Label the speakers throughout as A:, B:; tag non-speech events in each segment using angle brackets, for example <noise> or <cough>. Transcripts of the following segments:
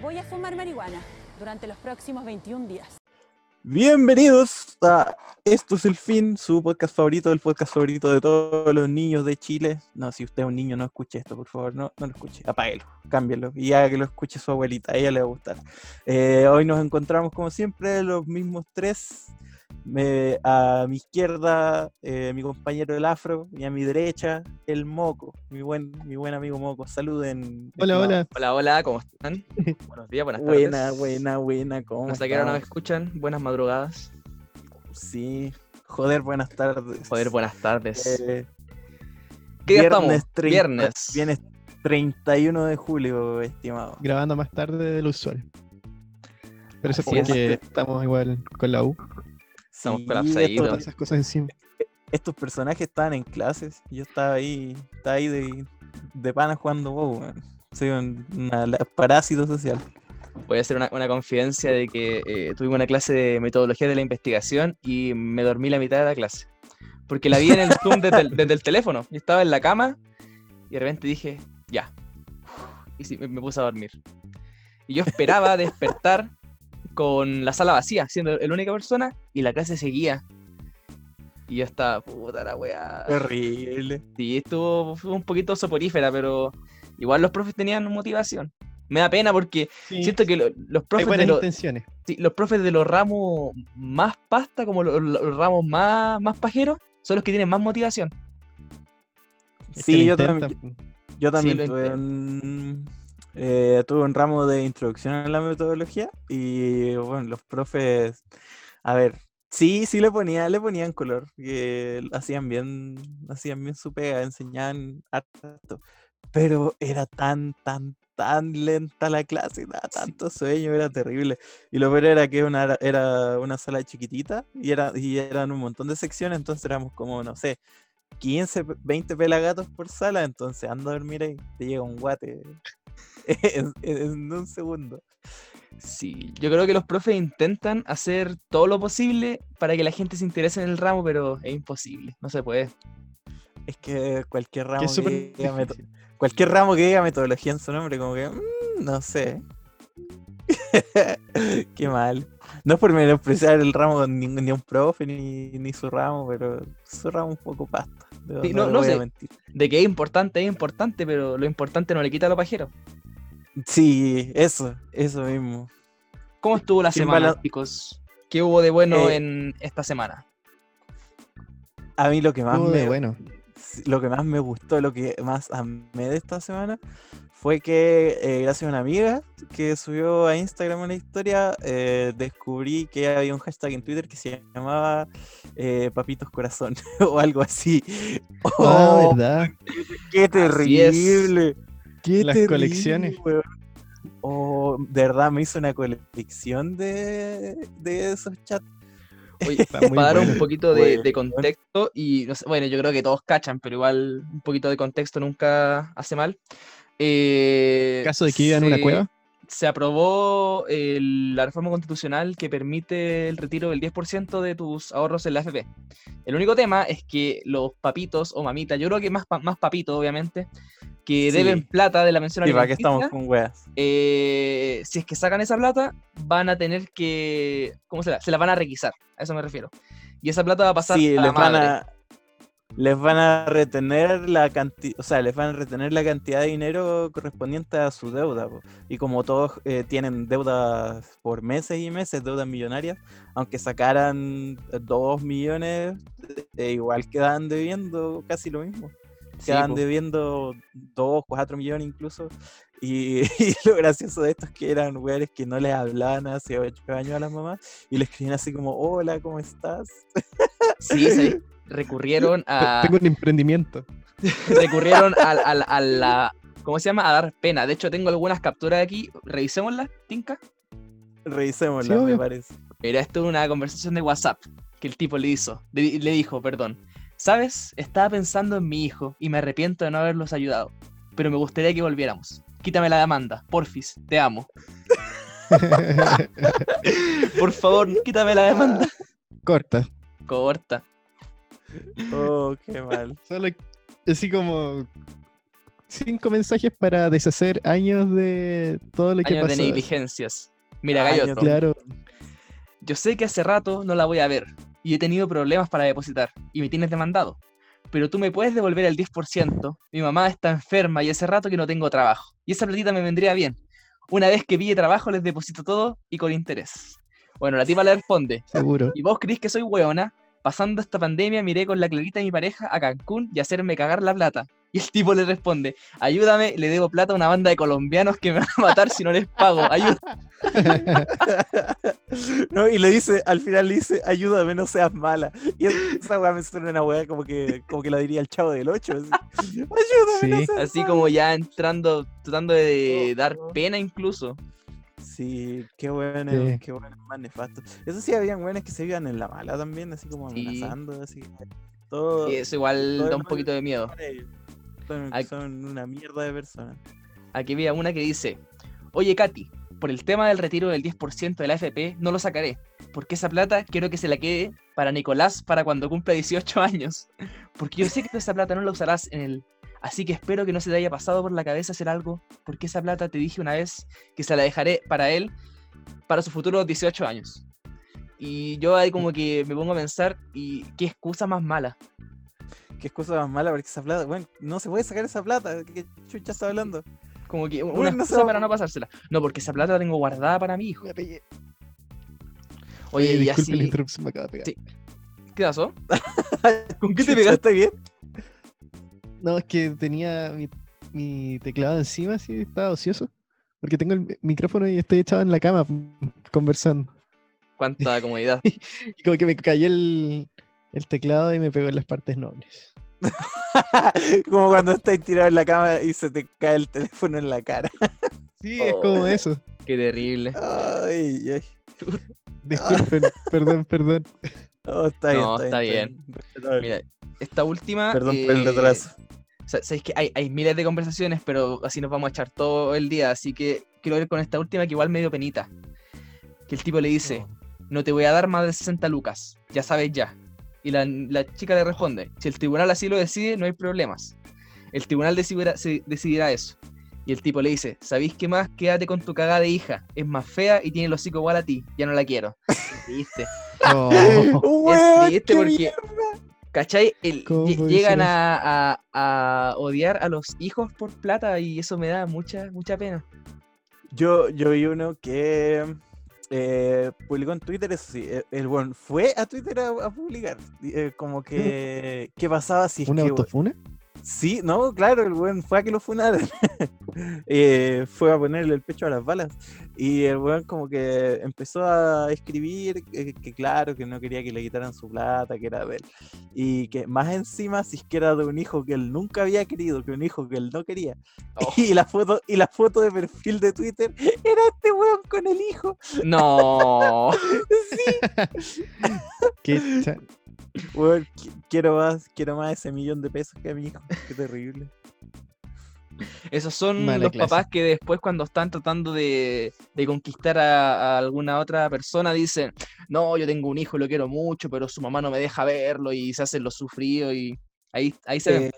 A: Voy a fumar marihuana durante los próximos 21 días.
B: Bienvenidos a Esto es el fin, su podcast favorito, el podcast favorito de todos los niños de Chile. No, si usted es un niño, no escuche esto, por favor, no, no lo escuche, apáguelo, cámbielo y haga que lo escuche su abuelita, a ella le va a gustar. Eh, hoy nos encontramos como siempre los mismos tres. Me- a mi izquierda, eh, mi compañero el afro, y a mi derecha, el moco, mi buen, mi buen amigo moco. Saluden.
C: Hola,
B: estimado.
C: hola.
D: Hola, hola, ¿cómo están? <laughs> Buenos días, buenas tardes.
B: Buena, buena, buena. ¿Cómo
D: No sé a qué hora nos
B: estamos?
D: escuchan. Buenas madrugadas.
B: Sí, joder, buenas tardes.
D: Joder, buenas tardes.
B: Eh,
D: ¿Qué día
B: viernes
D: estamos?
B: 30
D: Viernes.
B: Viernes 31 de julio, estimado.
C: Grabando más tarde del usual. Pero eso es. porque estamos igual con la U.
D: Estamos
B: Sí,
D: colapsaditos.
C: Todas esas cosas encima.
B: estos personajes estaban en clases. Yo estaba ahí, estaba ahí de, de pana jugando WoW, weón. Soy un una- la- parásito social.
D: Voy a hacer una, una confidencia de que eh, tuvimos una clase de metodología de la investigación y me dormí la mitad de la clase. Porque la vi en el Zoom desde el, desde el teléfono. Yo estaba en la cama y de repente dije, ya. Y sí, me, me puse a dormir. Y yo esperaba despertar con la sala vacía, siendo la única persona, y la clase seguía. Y yo estaba, puta la weá.
B: Terrible.
D: Sí, estuvo fue un poquito soporífera, pero igual los profes tenían motivación. Me da pena porque
C: Sí,
D: siento que lo- los
C: hay
D: profes de
C: buenas
D: los,
C: intenciones.
D: sí, los profes de los ramos más pasta, como los, los ramos más, más pajeros, son los que tienen más motivación.
C: Es que
B: Sí, yo también, yo también tuve un, eh, tuve un ramo de introducción a la metodología y bueno, los profes, a ver, sí, sí le ponían, le ponían color, que hacían bien, hacían bien su pega, enseñaban harto, pero era tan, tan, tan lenta la clase, daba tanto sueño, era terrible. Y lo peor era que una, era una sala chiquitita y, era, y eran un montón de secciones, entonces éramos como, no sé, 15, pe- 20 pelagatos por sala, entonces anda a dormir ahí, te llega un guate en, en un segundo.
D: Sí, yo creo que los profes intentan hacer todo lo posible para que la gente se interese en el ramo, pero es imposible, no se puede.
B: Es que cualquier ramo que, diga meto- cualquier ramo que diga metodología en su nombre, como que, mm, no sé. <laughs> Qué mal. No es por menospreciar el ramo ni, ni un profe ni, ni su ramo, pero su ramo un poco pasta. No,
D: Sí,
B: no
D: no-
B: le
D: no
B: voy a
D: sé.
B: mentir.
D: De que es importante, es importante, pero lo importante no le quita a lo pajero.
B: Sí, eso, eso mismo.
D: ¿Cómo estuvo la semana, chicos? ¿Qué hubo de bueno
B: Eh,
D: en esta semana?
B: A mí lo que más me,
C: bueno.
B: lo que más me gustó, lo que más amé de esta semana fue que eh, gracias a una amiga que subió a Instagram una historia, eh, descubrí que había un hashtag en Twitter que se llamaba eh, Papitos Corazón <laughs> o algo así.
C: Ah,
B: ¡Oh,
C: ¿verdad?
B: ¡Qué
D: Así es.
B: terrible! ¡Qué
C: Las
B: terrible,
C: colecciones.
B: weón! Oh, de verdad me hizo una colección de, de esos chats.
D: Oye, <laughs> para dar un poquito de, contexto, y no sé, bueno, yo creo que todos cachan, pero igual un poquito de contexto nunca hace mal. Eh,
C: ¿Caso de que viva en una
D: se-
C: cueva?
D: Se aprobó el- la reforma constitucional que permite el retiro del 10% de tus ahorros en la AFP. El único tema es que los papitos o mamitas, yo creo que más, más papitos, obviamente, que deben
B: Sí.
D: plata de la mención
B: ¿Y para qué
D: alimenticia,
B: estamos con weas?
D: eh, si es que sacan esa plata, van a tener que. ¿Cómo se la? Se la van a requisar, a eso me refiero. Y esa plata va a pasar
B: Sí,
D: a la
B: les van
D: madre.
B: a, les van a retener la cantidad, o sea, les van a retener la cantidad de dinero correspondiente a su deuda. po. Y como todos eh, tienen deudas por meses y meses, deudas millonarias, aunque sacaran dos millones, eh, igual quedan debiendo casi lo mismo.
D: Sí,
B: Quedan
D: po.
B: debiendo dos, cuatro millones incluso. Y, <laughs> y lo gracioso de esto es que eran weones que no les hablaban hace ocho años a las mamás y le escribían así como, hola, ¿cómo estás?
D: Sí, sí. <laughs> Recurrieron a.
C: Tengo un emprendimiento. <laughs>
D: recurrieron a, a- a la. ¿Cómo se llama? A dar pena. De hecho, tengo algunas capturas aquí. Revisémoslas, Tinka.
B: Revisémosla, me parece.
D: Mira, esto es una conversación de WhatsApp que el tipo le hizo. Le, le dijo, perdón. ¿Sabes? Estaba pensando en mi hijo y me arrepiento de no haberlos ayudado. Pero me gustaría que volviéramos. Quítame la demanda, porfis, te amo. <laughs> Por favor, quítame la demanda.
C: Corta.
D: Corta.
B: Oh, qué mal.
C: Solo así como cinco mensajes para deshacer años de todo lo que
D: Años de negligencias. Mira, Galloto,
C: Claro,
D: yo sé que hace rato no la voy a ver y he tenido problemas para depositar y me tienes demandado. Pero tú me puedes devolver el 10%. Mi mamá está enferma y hace rato que no tengo trabajo. Y esa platita me vendría bien. Una vez que pille trabajo les deposito todo y con interés. Bueno, la tipa le responde,
C: seguro.
D: ¿y vos creís que soy weona? Pasando esta pandemia miré con la clarita de mi pareja a Cancún y hacerme cagar la plata. <laughs> Y el tipo le responde, ayúdame, le debo plata a una banda de colombianos que me van a matar si no les pago. Ayuda. <laughs>
B: No, y le dice, al final le dice, ayúdame, no seas mala. Y es- esa weá me suena una weá como que, como que la diría el chavo del 8. <laughs> Ayúdame, no
C: Sí.
B: seas
D: Así
B: mala".
D: como ya entrando, tratando de
B: Oh,
D: dar
B: oh.
D: pena incluso.
B: Sí, qué bueno,
C: Sí.
B: qué bueno, más nefasto. Eso sí, habían buenos que se iban en la mala también, así como
D: Sí.
B: amenazando, así. Todo.
D: Y eso igual
B: todo
D: da un poquito de miedo.
B: Son, son una mierda de personas.
D: Aquí había una que dice, oye Katy, por el tema del retiro del 10% de la FP no lo sacaré, porque esa plata quiero que se la quede para Nicolás para cuando cumpla 18 <laughs> años, porque yo sé que esa plata no la usarás en el... Así que espero que no se te haya pasado por la cabeza hacer algo, porque esa plata te dije una vez que se la dejaré para él para sus futuros 18 años. Y yo ahí como que me pongo a pensar, ¿y qué excusa más mala?
B: Qué excusa más mala, porque esa plata, bueno, no se puede sacar esa plata. ¿Qué chucha está hablando?
D: Como que una
B: Bueno, no
D: para no pasársela. No, porque esa plata la tengo guardada para mi hijo.
C: Me pegué.
D: Oye,
C: Oye,
D: y
C: disculpe la
D: así...
C: interrupción, me acaba de pegar.
D: Sí. ¿Qué pasó? <laughs> ¿Con qué te pegaste?
B: ¿Está bien?
C: No, es que tenía mi, mi teclado encima, así estaba ocioso. Porque tengo el mi- micrófono y estoy echado en la cama mm, conversando.
D: Cuánta comodidad. <laughs>
C: Y como que me cayó el, el teclado y me pegó en las partes nobles. <laughs>
B: como cuando estás tirado en la cama y se te cae el teléfono en la cara.
C: Sí, es como
D: Oh.
C: eso.
D: Qué terrible.
B: Ay, ay.
C: Disculpen, <laughs> perdón, perdón.
B: No, está bien.
D: No,
B: está
D: está
B: Respetable.
D: Mira, esta última.
B: Perdón por el
D: eh,
B: retraso.
D: o sea, sabéis que hay, hay miles de conversaciones, pero así nos vamos a echar todo el día. Así que quiero ver con esta última que igual me dio penita. Que el tipo le dice: No te voy a dar más de 60 lucas. Ya sabes ya. Y la, la chica le responde: Si el tribunal así lo decide, no hay problemas. El tribunal decidirá, se- decidirá eso. Y el tipo le dice: ¿Sabéis qué más? Quédate con tu cagada de hija. Es más fea y tiene el hocico igual a ti. Ya no la quiero. <laughs>
C: Oh, <laughs>
D: triste porque-
B: mierda.
D: ¿Cachai? El-
C: ¿Cómo
D: lle-
C: puede
D: llegan a, a- a odiar a los hijos por plata y eso me da mucha, mucha pena.
B: Yo, yo vi uno que eh, publicó en Twitter, eso sí, eh, el bueno fue a Twitter a, a publicar, eh, como que, <laughs> ¿qué pasaba si es
C: ¿Una
B: que,
C: autofuna?
B: Sí, no, claro, el weón fue a que lo funaran. <laughs> Eh, fue a ponerle el pecho a las balas. Y el weón como que empezó a escribir que, que claro, que no quería que le quitaran su plata, que era de él. Y que más encima, si es que era de un hijo que él nunca había querido, que un hijo que él no quería.
D: Oh. <laughs>
B: Y la foto, y la foto de perfil de Twitter era este weón con el hijo.
D: No. <laughs>
C: ¿Qué cha-
B: Weón, qui- quiero más, quiero más ese millón de pesos que a mi hijo. Qué terrible.
D: Esos son
C: Mala
D: los
C: clase.
D: papás que después cuando están tratando de, de conquistar a, a alguna otra persona dicen, no, yo tengo un hijo, lo quiero mucho, pero su mamá no me deja verlo y se hacen los sufridos y ahí, ahí se ven.
B: Eh,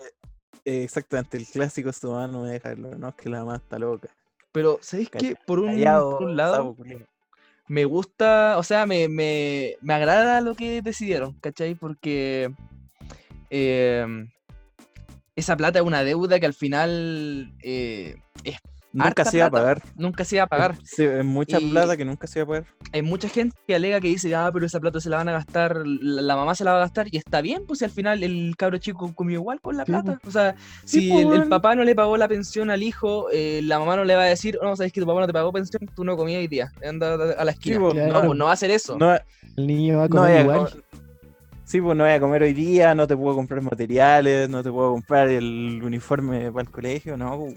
B: eh, exactamente, el clásico su mamá no me deja verlo, no, es que la mamá está loca.
D: Pero, ¿sabéis qué? Por un,
B: Callado,
D: por un lado, me gusta, o sea, me, me, me agrada lo que decidieron, ¿cachai? Porque em, esa plata es una deuda que al final eh, es-
B: Nunca se iba a pagar.
D: nunca se iba a pagar.
B: Sí, es mucha
D: Y-
B: plata que nunca se iba a pagar.
D: Hay mucha gente que alega que dice, ah, pero esa plata se la van a gastar, la, la mamá se la va a gastar, y está bien, pues si al final el cabro chico comió igual con la plata. O sea,
B: Sí,
D: si
B: pues,
D: el, el
B: weón.
D: papá no le pagó la pensión al hijo, eh, la mamá no le va a decir, no, sabes que tu papá no te pagó pensión, tú no comías hoy día, anda a la esquina.
B: pues,
D: no,
C: claro.
D: pues no va a hacer eso.
B: No,
C: El niño va a comer igual.
B: comer- Sí, pues no voy a comer hoy día, no te puedo comprar materiales, no te puedo comprar el uniforme para el colegio, no, pues.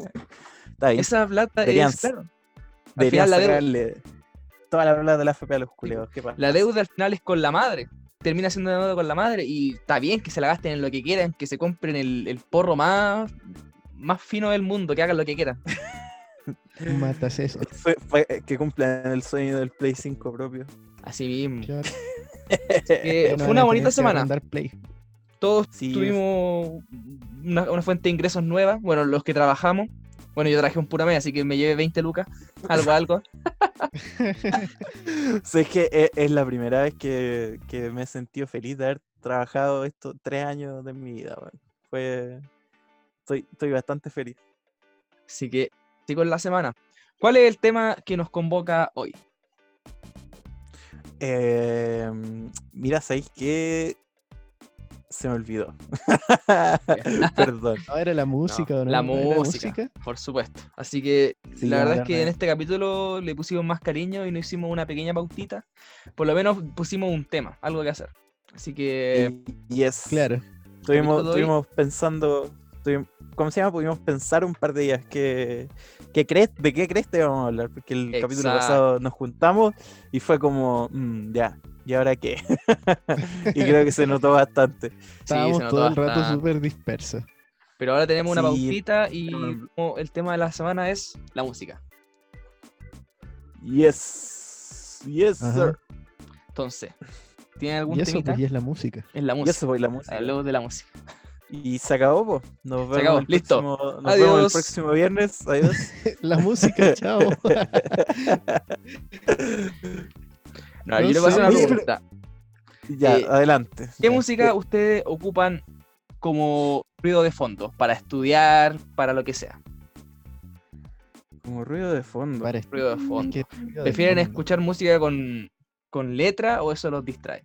B: Está bien.
D: Esa plata
B: Deberían
D: es, claro,
B: Deberían
D: final la deuda-
B: sacarle toda la plata de la FP a los culeos. ¿Qué pasa?
D: la deuda al final es con la madre. Termina siendo deuda con la madre y está bien que se la gasten en lo que quieran, que se compren el, el porro más, más fino del mundo, que hagan lo que quieran. <laughs>
C: Matas eso.
B: Fue- fue- eh, que cumplan el sueño del Play 5 propio.
D: Así mismo.
C: Claro. <laughs> <laughs>
D: Fue una bonita semana.
C: Play.
D: todos
B: Sí,
D: tuvimos una, una fuente de ingresos nueva. Bueno, los que trabajamos. Bueno, yo trabajé un pura mes, así que me llevé 20 lucas, algo, algo. <laughs>
B: O sea, es que e- es, la primera vez que, que me he sentido feliz de haber trabajado estos tres años de mi vida. Fue. Estoy, estoy bastante feliz.
D: Así que, sigo en la semana. ¿Cuál es el tema que nos convoca hoy?
B: Eh, mira, ¿sabéis qué? Se me olvidó. <laughs> Perdón.
C: No, era la música, ¿o ¿no?
D: la
C: ¿No era
D: música, por supuesto. Así que
B: Sí,
D: la verdad es que en este capítulo le pusimos más cariño y no hicimos una pequeña pautita. Por lo menos pusimos un tema, algo que hacer. Así que
B: Y, es.
C: Claro.
B: Estuvimos, pensando. ¿Cómo se llama? Pudimos pensar un par de días. ¿Qué, qué crees, ¿De qué crees te vamos a hablar? Porque el capítulo pasado nos juntamos y fue como. "Mm, ya, ¿y ahora qué? <laughs> y creo que se notó bastante.
C: Estábamos
D: notó
C: todo el rato súper dispersos.
D: Pero ahora tenemos una
B: Sí,
D: pautita y el tema de la semana es la música.
B: Yes. Yes,
C: Ajá.
B: sir.
D: Entonces, ¿tiene algún
C: Y eso,
D: temita?
C: pues, y es la música.
D: Es la
B: Y
D: música.
B: eso fue la música.
D: De la música.
B: Y se acabó, pues. Nos vemos,
D: acabó,
B: el,
D: listo.
B: Próximo, nos vemos el próximo viernes. Adiós. <laughs>
C: La música, chao.
D: No, <laughs>
C: No
D: yo le voy a hacer una
B: pero-
D: pregunta.
B: ya,
D: Eh,
B: adelante.
D: ¿Qué
C: Ya.
D: música ustedes ocupan como ruido de fondo? Para estudiar, para lo que sea.
B: Como ruido de fondo.
C: Para
D: Ruido de
C: es
D: fondo.
C: que ruido de
D: ¿Prefieren
C: fondo.
D: escuchar música con, con letra o eso los distrae?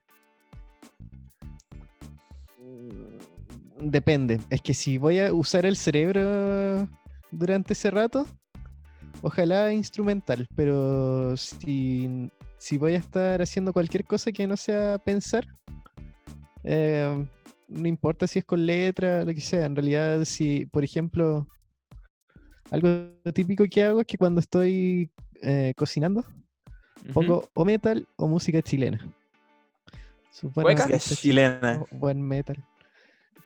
C: Depende. Es que si voy a usar el cerebro durante ese rato, ojalá instrumental, pero si, si voy a estar haciendo cualquier cosa que no sea pensar, eh, no importa si es con letra, lo que sea. En realidad, si, por ejemplo, algo típico que hago es que cuando estoy eh, cocinando, pongo o metal o música chilena.
B: Chilena.
C: buen metal.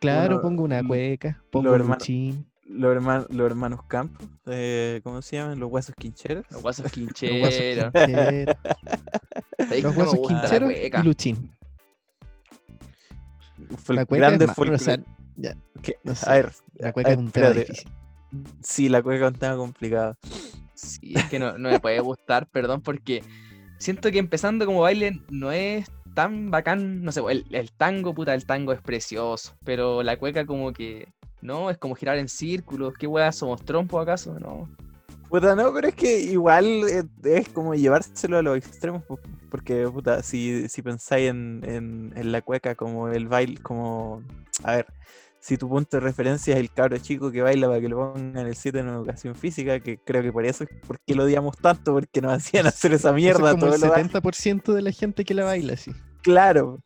C: Claro,
B: Uno-
C: pongo una cueca,
B: los
C: pongo un
B: hermanos-
C: luchín,
B: Los, hermanos los hermanos Campos. eh, ¿Cómo se llaman? Los huesos quincheros.
D: Los guasos <laughs>
C: los guasos
D: quincheros.
C: quincheros, <laughs>
D: ¿Sabéis
C: los guasos quincheros
D: cueca?
C: y luchín.
B: Fol-
C: La cueca
B: grande
C: es más, o sea, ya, no sé,
B: A ver,
C: la
B: a
C: cueca
B: ver,
C: es un tema
B: espérate.
C: difícil.
B: Sí, la cueca es un tema complicado.
D: Sí, es que no, no me puede gustar, perdón, porque siento que empezando como baile no es tan bacán. No sé, el, el tango, puta, el tango es precioso, pero la cueca como que no, es como girar en círculos. ¿Qué weas somos trompos acaso? No.
B: Puta, no, pero es que igual eh, es como llevárselo a los extremos, po, porque, puta, si, si pensáis en, en, en la cueca como el baile, como, a ver, si tu punto de referencia es el cabro chico que baila para que lo pongan en el 7 en educación física, que creo que por eso es porque lo odiamos tanto, porque nos <laughs> hacían hacer esa
C: Eso es
B: mierda
C: como
B: todo
C: el
B: lo años.
C: 70% de la gente que la baila así.
B: Claro,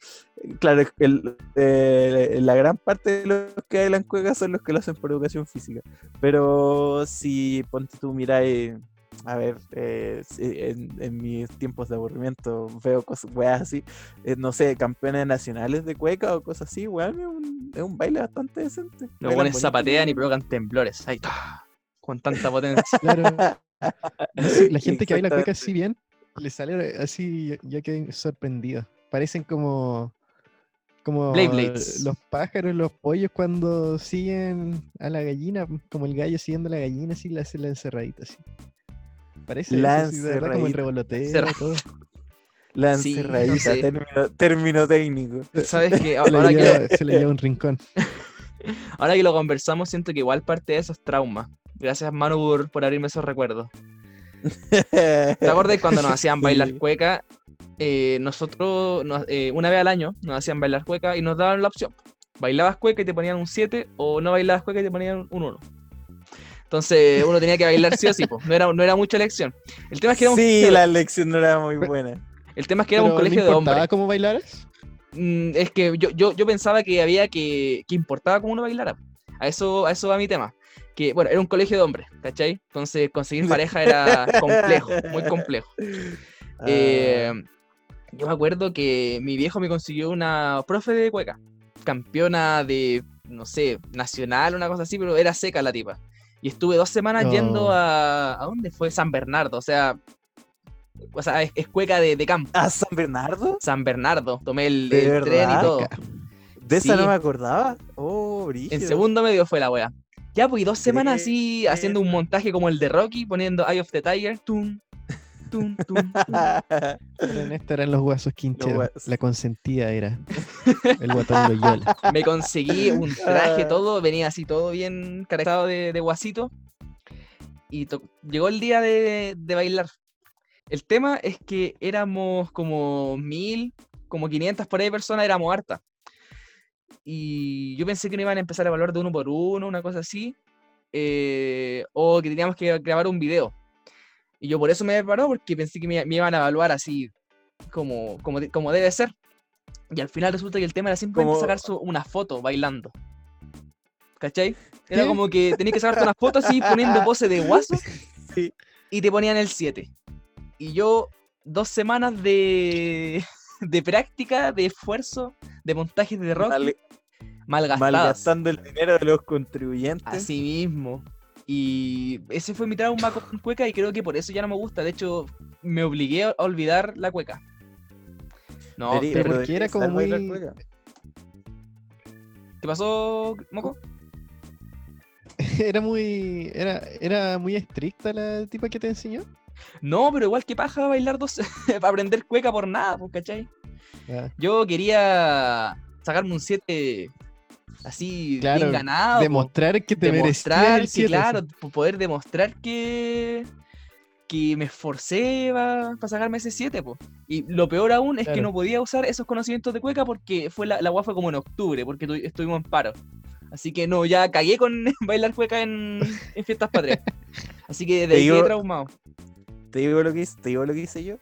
B: claro, el- eh, la gran parte de los que bailan cueca son los que lo hacen por educación física. Pero si ponte tú, miráis, a ver, eh, en, en mis tiempos de aburrimiento veo cosas, weas así, eh, no sé, campeones nacionales de cueca o cosas así, weón, es un, es un baile bastante decente.
D: Los buenos zapatean y provocan temblores. Ahí está. Con tanta potencia.
C: Claro. <laughs> La gente que baila cueca así bien, le sale así, yo, yo quedé sorprendido. Parecen como como los pájaros, los pollos cuando siguen a la gallina, como el gallo siguiendo a la gallina, así le hace la encerradita así. Parece
B: La
C: eso, así, de verdad, como el revoloteo,
D: Encerra-
C: todo.
B: La
D: Sí, no
B: encerradita,
D: sé.
B: término, término técnico. <laughs>
D: ¿Sabes qué?
C: Se le,
D: Ahora que,
C: lleva, se le lleva un rincón. <laughs>
D: ahora que lo conversamos, siento que igual parte de eso es trauma. Gracias, Manu, por, por abrirme esos recuerdos. <laughs> ¿Te acuerdas cuando nos hacían bailar
B: Sí.
D: cueca? Eh, nosotros, nos- eh, una vez al año, nos hacían bailar cueca y nos daban la opción. Bailabas cueca y te ponían un 7 o no bailabas cueca y te ponían un 1. Entonces uno tenía que bailar sí o sí, po. No, era, no era mucha elección. El tema es que era un,
B: Sí, la lección no era muy buena.
D: el tema es que era un
C: Pero, ¿no
D: colegio de
C: importaba
D: hombres.
C: cómo bailaras?
D: Mm, es que yo, yo, yo pensaba que había que, que importaba cómo uno bailara. A eso, a eso va mi tema. Que, bueno, era un colegio de hombres, ¿cachai? Entonces conseguir <laughs> pareja era complejo, muy complejo. Eh, yo me acuerdo que mi viejo me consiguió una profe de cueca, campeona de, no sé, nacional, una cosa así, pero era seca la tipa. Y estuve dos semanas yendo a. ¿A dónde fue? San Bernardo, o sea. O sea, es, es cueca de, de campo.
B: ¿A San Bernardo?
D: San Bernardo. Tomé el,
B: ¿De
D: el tren y todo.
B: De esa no me acordaba. Oh,
D: En
B: brígido.
D: segundo medio fue la wea. Ya, pues, y dos semanas así haciendo un montaje como el de Rocky, poniendo Eye of the Tiger. Tum, tum, tum, tum. <laughs>
C: Pero en esta eran los guasos quincheros.
B: guasos.
C: La consentida era <laughs> el guatón Loyola.
D: Me conseguí un traje,
B: Ah.
D: todo, venía así todo bien caracterizado de, de guasito. Y to- llegó el día de, de bailar. El tema es que éramos como mil, como 500 por ahí personas, éramos hartas. Y yo pensé que no iban a empezar a evaluar de uno por uno, una cosa así. eh, o que teníamos que grabar un video. Y yo por eso me preparó, porque pensé que me, me iban a evaluar así, como, como, como debe ser. Y al final resulta que el tema era simplemente
B: Como-
D: sacar su- una foto bailando. ¿Cachai? Era como que tenías que sacarte una foto así poniendo pose de guaso <laughs>
B: Sí.
D: y te ponían el 7. Y yo, dos semanas de, <laughs> de práctica, de esfuerzo, de montajes de rock,
B: Mal-
D: malgastadas.
B: malgastando el dinero de los contribuyentes.
D: Así mismo. Y ese fue mi trauma con cueca y creo que por eso ya no me gusta. De hecho, me obligué a olvidar la cueca. No,
B: Deberí-
C: pero porque era como muy-
B: cueca.
D: ¿qué pasó, Moco? <laughs>
C: Era muy, era, era muy estricta la tipa que te enseñó.
D: No, pero igual que paja bailar dos <laughs> para aprender cueca por nada, pues, ¿cachai?
C: Ah,
D: Yo quería sacarme un 7 así
C: Claro,
D: bien ganado.
C: demostrar que te
D: demostrar que,
C: siete,
D: claro,
C: así.
D: poder demostrar que que me esforcé para sacarme ese 7, po. Y lo peor aún es que no podía usar esos conocimientos de cueca porque fue la, la fue como en octubre, porque tu- estuvimos en paro. Así que no, ya cagué con <laughs> bailar cueca en, en fiestas patrias. Así que de
B: Te
D: ahí traumado.
B: ¿Te digo lo que hice, te digo lo que hice yo?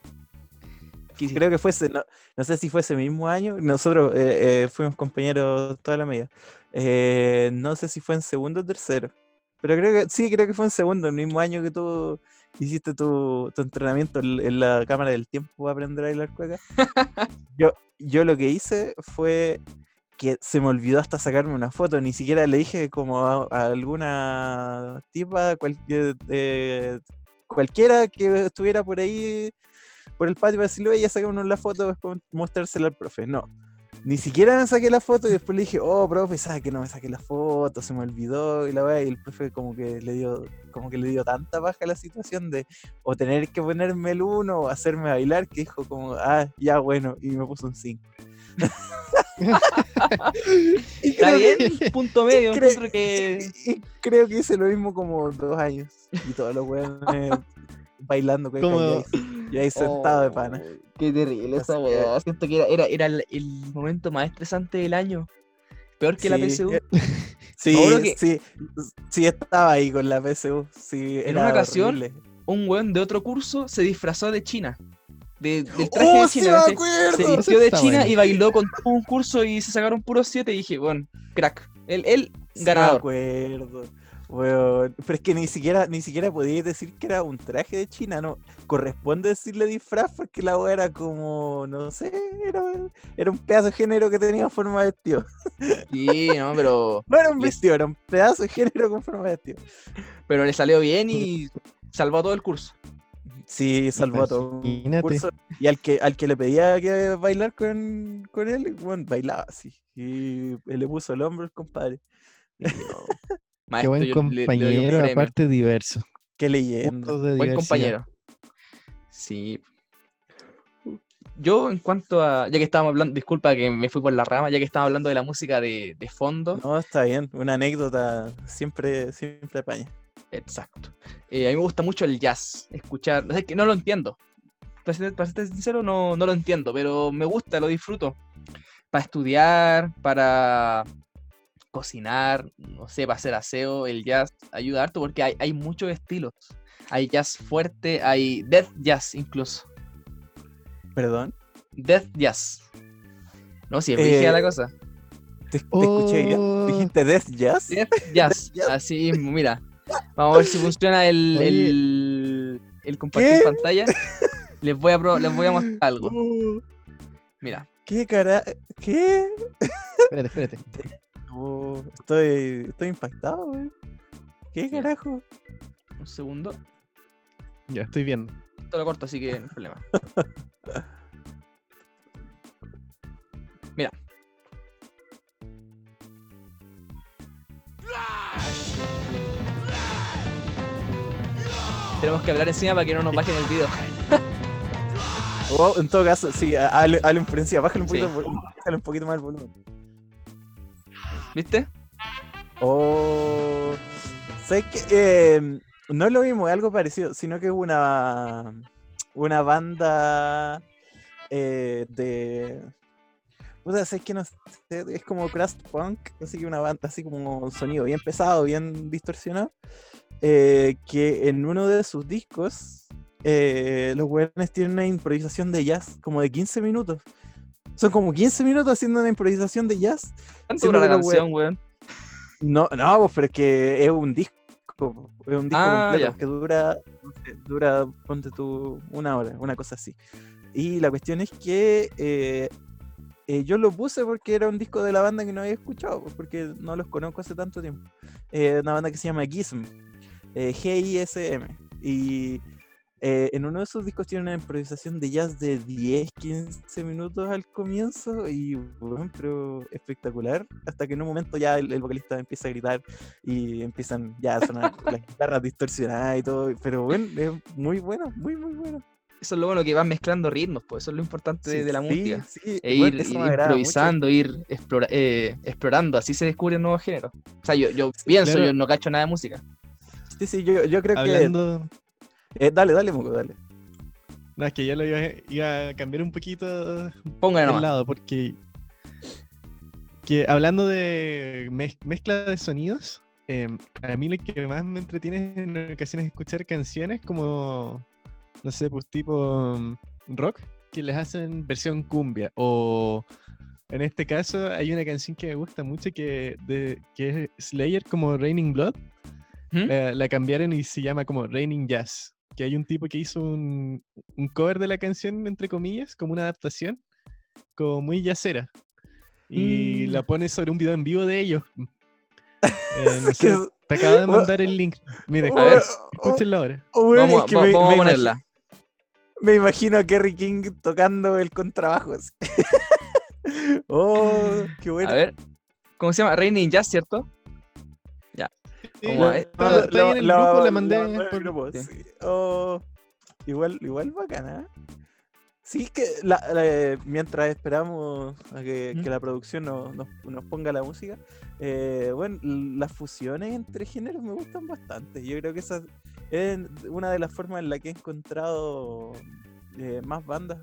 D: ¿Qué hiciste?
B: Creo que fue ese, no, no sé si fue ese mismo año. Nosotros eh, eh, fuimos compañeros toda la media. Eh, no sé si fue en segundo o tercero. Pero creo que sí, creo que fue en segundo, el mismo año que tú hiciste tu, tu entrenamiento en, la cámara del tiempo para aprender a bailar cueca. <laughs> yo, yo lo que hice fue que se me olvidó hasta sacarme una foto. Ni siquiera le dije como a, a alguna tipa, cualquier, eh, cualquiera que estuviera por ahí por el patio para decirle, oye, ya saquémonos la foto después mostrársela al profe. No. Ni siquiera me saqué la foto y después le dije, oh, profe, ¿sabes que no me saqué la foto? Se me olvidó y la weá", Y el profe como que le dio, como que le dio tanta baja a la situación de o tener que ponerme el uno o hacerme bailar que dijo como, ah, ya bueno, y me puso un 5. <laughs>
D: Está bien, punto medio.
B: creo-
D: encuentro que
B: Y creo que hice lo mismo como dos años. Y todos los weones bailando cueca,
C: Como-
B: y ahí, y ahí sentado de pana.
D: Oh, Qué terrible esa weá. Siento que era, era, era el, el momento más estresante del año. Peor que la
B: Sí,
D: PSU.
B: eh, <laughs> Sí,
D: Seguro que-
B: sí, sí, estaba ahí con la PSU. Sí,
D: En
B: era
D: una ocasión,
B: horrible.
D: Un weón de otro curso se disfrazó de China. De, del traje
B: ¡Oh,
D: de
B: sí
D: China.
B: acuerdo!
D: se
C: Eso
D: vistió de China
C: bueno.
D: y bailó con todo un curso y se sacaron puros 7 y dije, bueno, crack. Él, él
B: Sí me
D: ganador.
B: acuerdo. Weón. Pero es que ni siquiera, ni siquiera podía decir que era un traje de China, no. Corresponde decirle disfraz porque la weá era como, no sé, era, era un pedazo de género que tenía forma de vestido.
D: Sí, no, pero, <laughs>
B: No era un
D: Les-
B: vestido, era un pedazo de género con forma de vestido.
D: pero le salió bien y <laughs> salvó todo el curso.
B: Sí, salvó a todo curso. Y al que, al que le pedía que bailar con, con él, bueno, bailaba así. Y él le puso el hombro el compadre.
C: Qué
D: Maestro,
C: buen
D: le- le
C: compañero, aparte diverso.
B: Qué leyenda.
D: Buen
C: diversidad.
D: compañero. Sí. Yo, en cuanto a. Ya que estábamos hablando. Disculpa que me fui por la rama, ya que estábamos hablando de la música de, de fondo.
B: No, está bien. Una anécdota siempre, siempre apaña.
D: Exacto. Eh, a mí me gusta mucho el jazz. Escuchar. Es que no lo entiendo. Para ser, para serte sincero, no, no lo entiendo, pero me gusta, lo disfruto. Para estudiar, para cocinar, no sé, para hacer aseo, el jazz ayuda harto porque hay, hay muchos estilos. Hay jazz fuerte, hay death jazz incluso.
B: Perdón.
D: Death Jazz. No, si es rígida la
B: Eh,
D: cosa.
B: Te, te escuché bien.
C: Oh.
B: ¿Dijiste Death Jazz?
D: Death Jazz. Así mismo, mira. Vamos a ver si funciona el, el, el compartir
B: ¿Qué?
D: pantalla. Les voy a, les voy a mostrar algo.
B: Uh,
D: Mira.
B: ¿Qué cara? ¿Qué?
C: Espérate, espérate.
B: Pues, estoy, estoy impactado, güey. ¿Qué carajo?
D: Un segundo.
C: Ya, estoy bien.
D: Esto lo corto, así que no hay problema. Mira. Tenemos que hablar encima para que no nos bajen el video.
B: oh, en todo caso, sí, a, la influencia, bájale un, poquito, bájale un poquito más el volumen.
D: ¿Viste?
B: O. sé que eh, no es lo mismo, es algo parecido, sino que es una. Una banda eh, de. Puta, sé que no sé, es como crust punk, así que una banda así como un sonido bien pesado, bien distorsionado. eh, que en uno de sus discos los weones tienen una improvisación de jazz como de 15 minutos. Son como 15 minutos haciendo una improvisación de jazz
D: ¿Cuánto dura la canción, weón?
B: no, no, pues, pero es que es un disco. Es un disco
D: Ah,
B: completo
D: ya.
B: que dura, dura, ponte tú, una hora, una cosa así. Y la cuestión es que eh, eh, yo lo puse porque era un disco de la banda que no había escuchado, pues, porque no los conozco hace tanto tiempo. Eh, una banda que se llama Gism, eh, G-I-S-M. Y eh, en uno de esos discos tiene una improvisación de jazz de 10, 15 minutos al comienzo y bueno, pero espectacular. Hasta que en un momento ya el, el vocalista empieza a gritar y empiezan ya a sonar <laughs> las guitarras distorsionadas y todo. Pero bueno, es muy bueno, muy, muy bueno.
D: Eso es lo bueno que van mezclando ritmos, pues eso es lo importante de,
B: Sí,
D: de la
B: sí,
D: música.
B: sí,
D: E ir,
B: mucho.
D: improvisando, ir explora- eh, explorando, así se descubren nuevos géneros. O sea, yo, yo pienso,
C: claro.
D: yo no cacho nada de música.
B: Sí, sí, yo, yo creo
C: Hablando.
B: que. Eh, dale, dale, Moco, dale.
C: No, es que yo lo iba, iba a cambiar un poquito
D: Póngale
C: el
D: nomás.
C: lado, porque. Que hablando de mez- mezcla de sonidos, em, a mí lo que más me entretiene en ocasiones es escuchar canciones como. No sé, pues tipo mm, rock, que les hacen versión cumbia. O. En este caso, hay una canción que me gusta mucho que, de, que es Slayer como Raining Blood.
D: ¿Mm?
C: La, la cambiaron y se llama como Raining Jazz. Que hay un tipo que hizo un, un cover de la canción, entre comillas, como una adaptación, como muy jazzera. Y
B: Mm.
C: la pone sobre un video en vivo de ellos. <laughs> Eh, no sé, te acabo de mandar el link. Mira,
B: oh,
D: A ver,
C: escúchenlo ahora.
D: Vamos,
B: es que
D: va-
B: me-
D: vamos
B: me
D: a ponerla.
B: Me imagino a Kerry King tocando el contrabajo. <laughs> oh, qué bueno.
D: A ver, ¿cómo se llama? Raining Jazz, ¿cierto?
C: Sí,
D: Como,
C: la- está- está ahí en el grupo, la mandé
B: en el grupo,
D: sí.
B: Oh, igual, igual bacana. Sí, que la- la- mientras esperamos a que,
D: ¿Mm?
B: que la producción nos, nos- nos ponga la música, eh, bueno, las fusiones entre géneros me gustan bastante. Yo creo que esa es una de las formas en la que he encontrado eh, más bandas.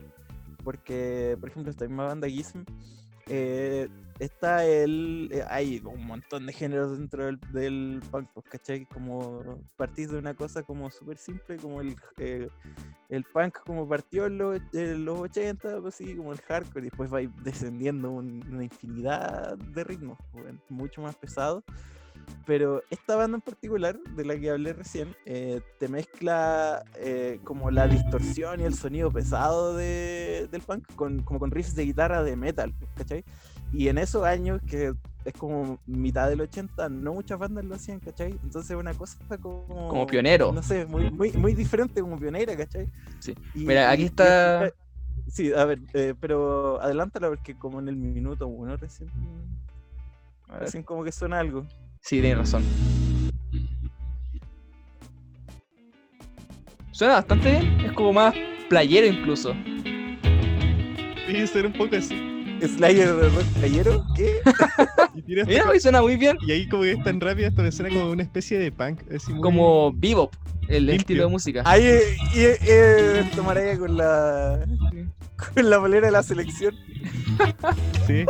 B: Porque, por ejemplo, esta misma banda Gizm, eh, está el. eh, hay un montón de géneros dentro del, del punk, pues, ¿cachai? Como partir de una cosa como súper simple, como el, eh, el punk como partió en los, en los 80, pues, así como el hardcore, y después va descendiendo un- una infinidad de ritmos, pues, mucho más pesados. Pero esta banda en particular, de la que hablé recién, eh, te mezcla eh, como la distorsión y el sonido pesado de- del punk con, como con riffs de guitarra de metal, ¿cachai? Y en esos años, que es como mitad del 80, no muchas bandas lo hacían, ¿cachai? Entonces es una cosa como...
D: Como pionero.
B: No sé, muy, muy, muy diferente como pionera, ¿cachai?
D: Sí.
B: Y-
D: Mira, aquí
B: y
D: está-
B: Sí, a ver, eh, pero adelántala porque como en el minuto uno recién, recién como que suena algo.
D: Sí, tienes razón. Suena bastante bien, es como más playero incluso.
C: Sí, ser un poco así.
B: Slayer de rock playero, ¿qué? <laughs>
C: Y,
D: Mira, hoy suena muy bien.
C: y ahí como que es tan rápido, esto me suena como una especie de punk. Así muy-
D: Como bebop, el
C: Limpio.
D: estilo de música.
B: Ahí eh, y, eh, tomaré con la con la bolera de la selección.
C: Sí,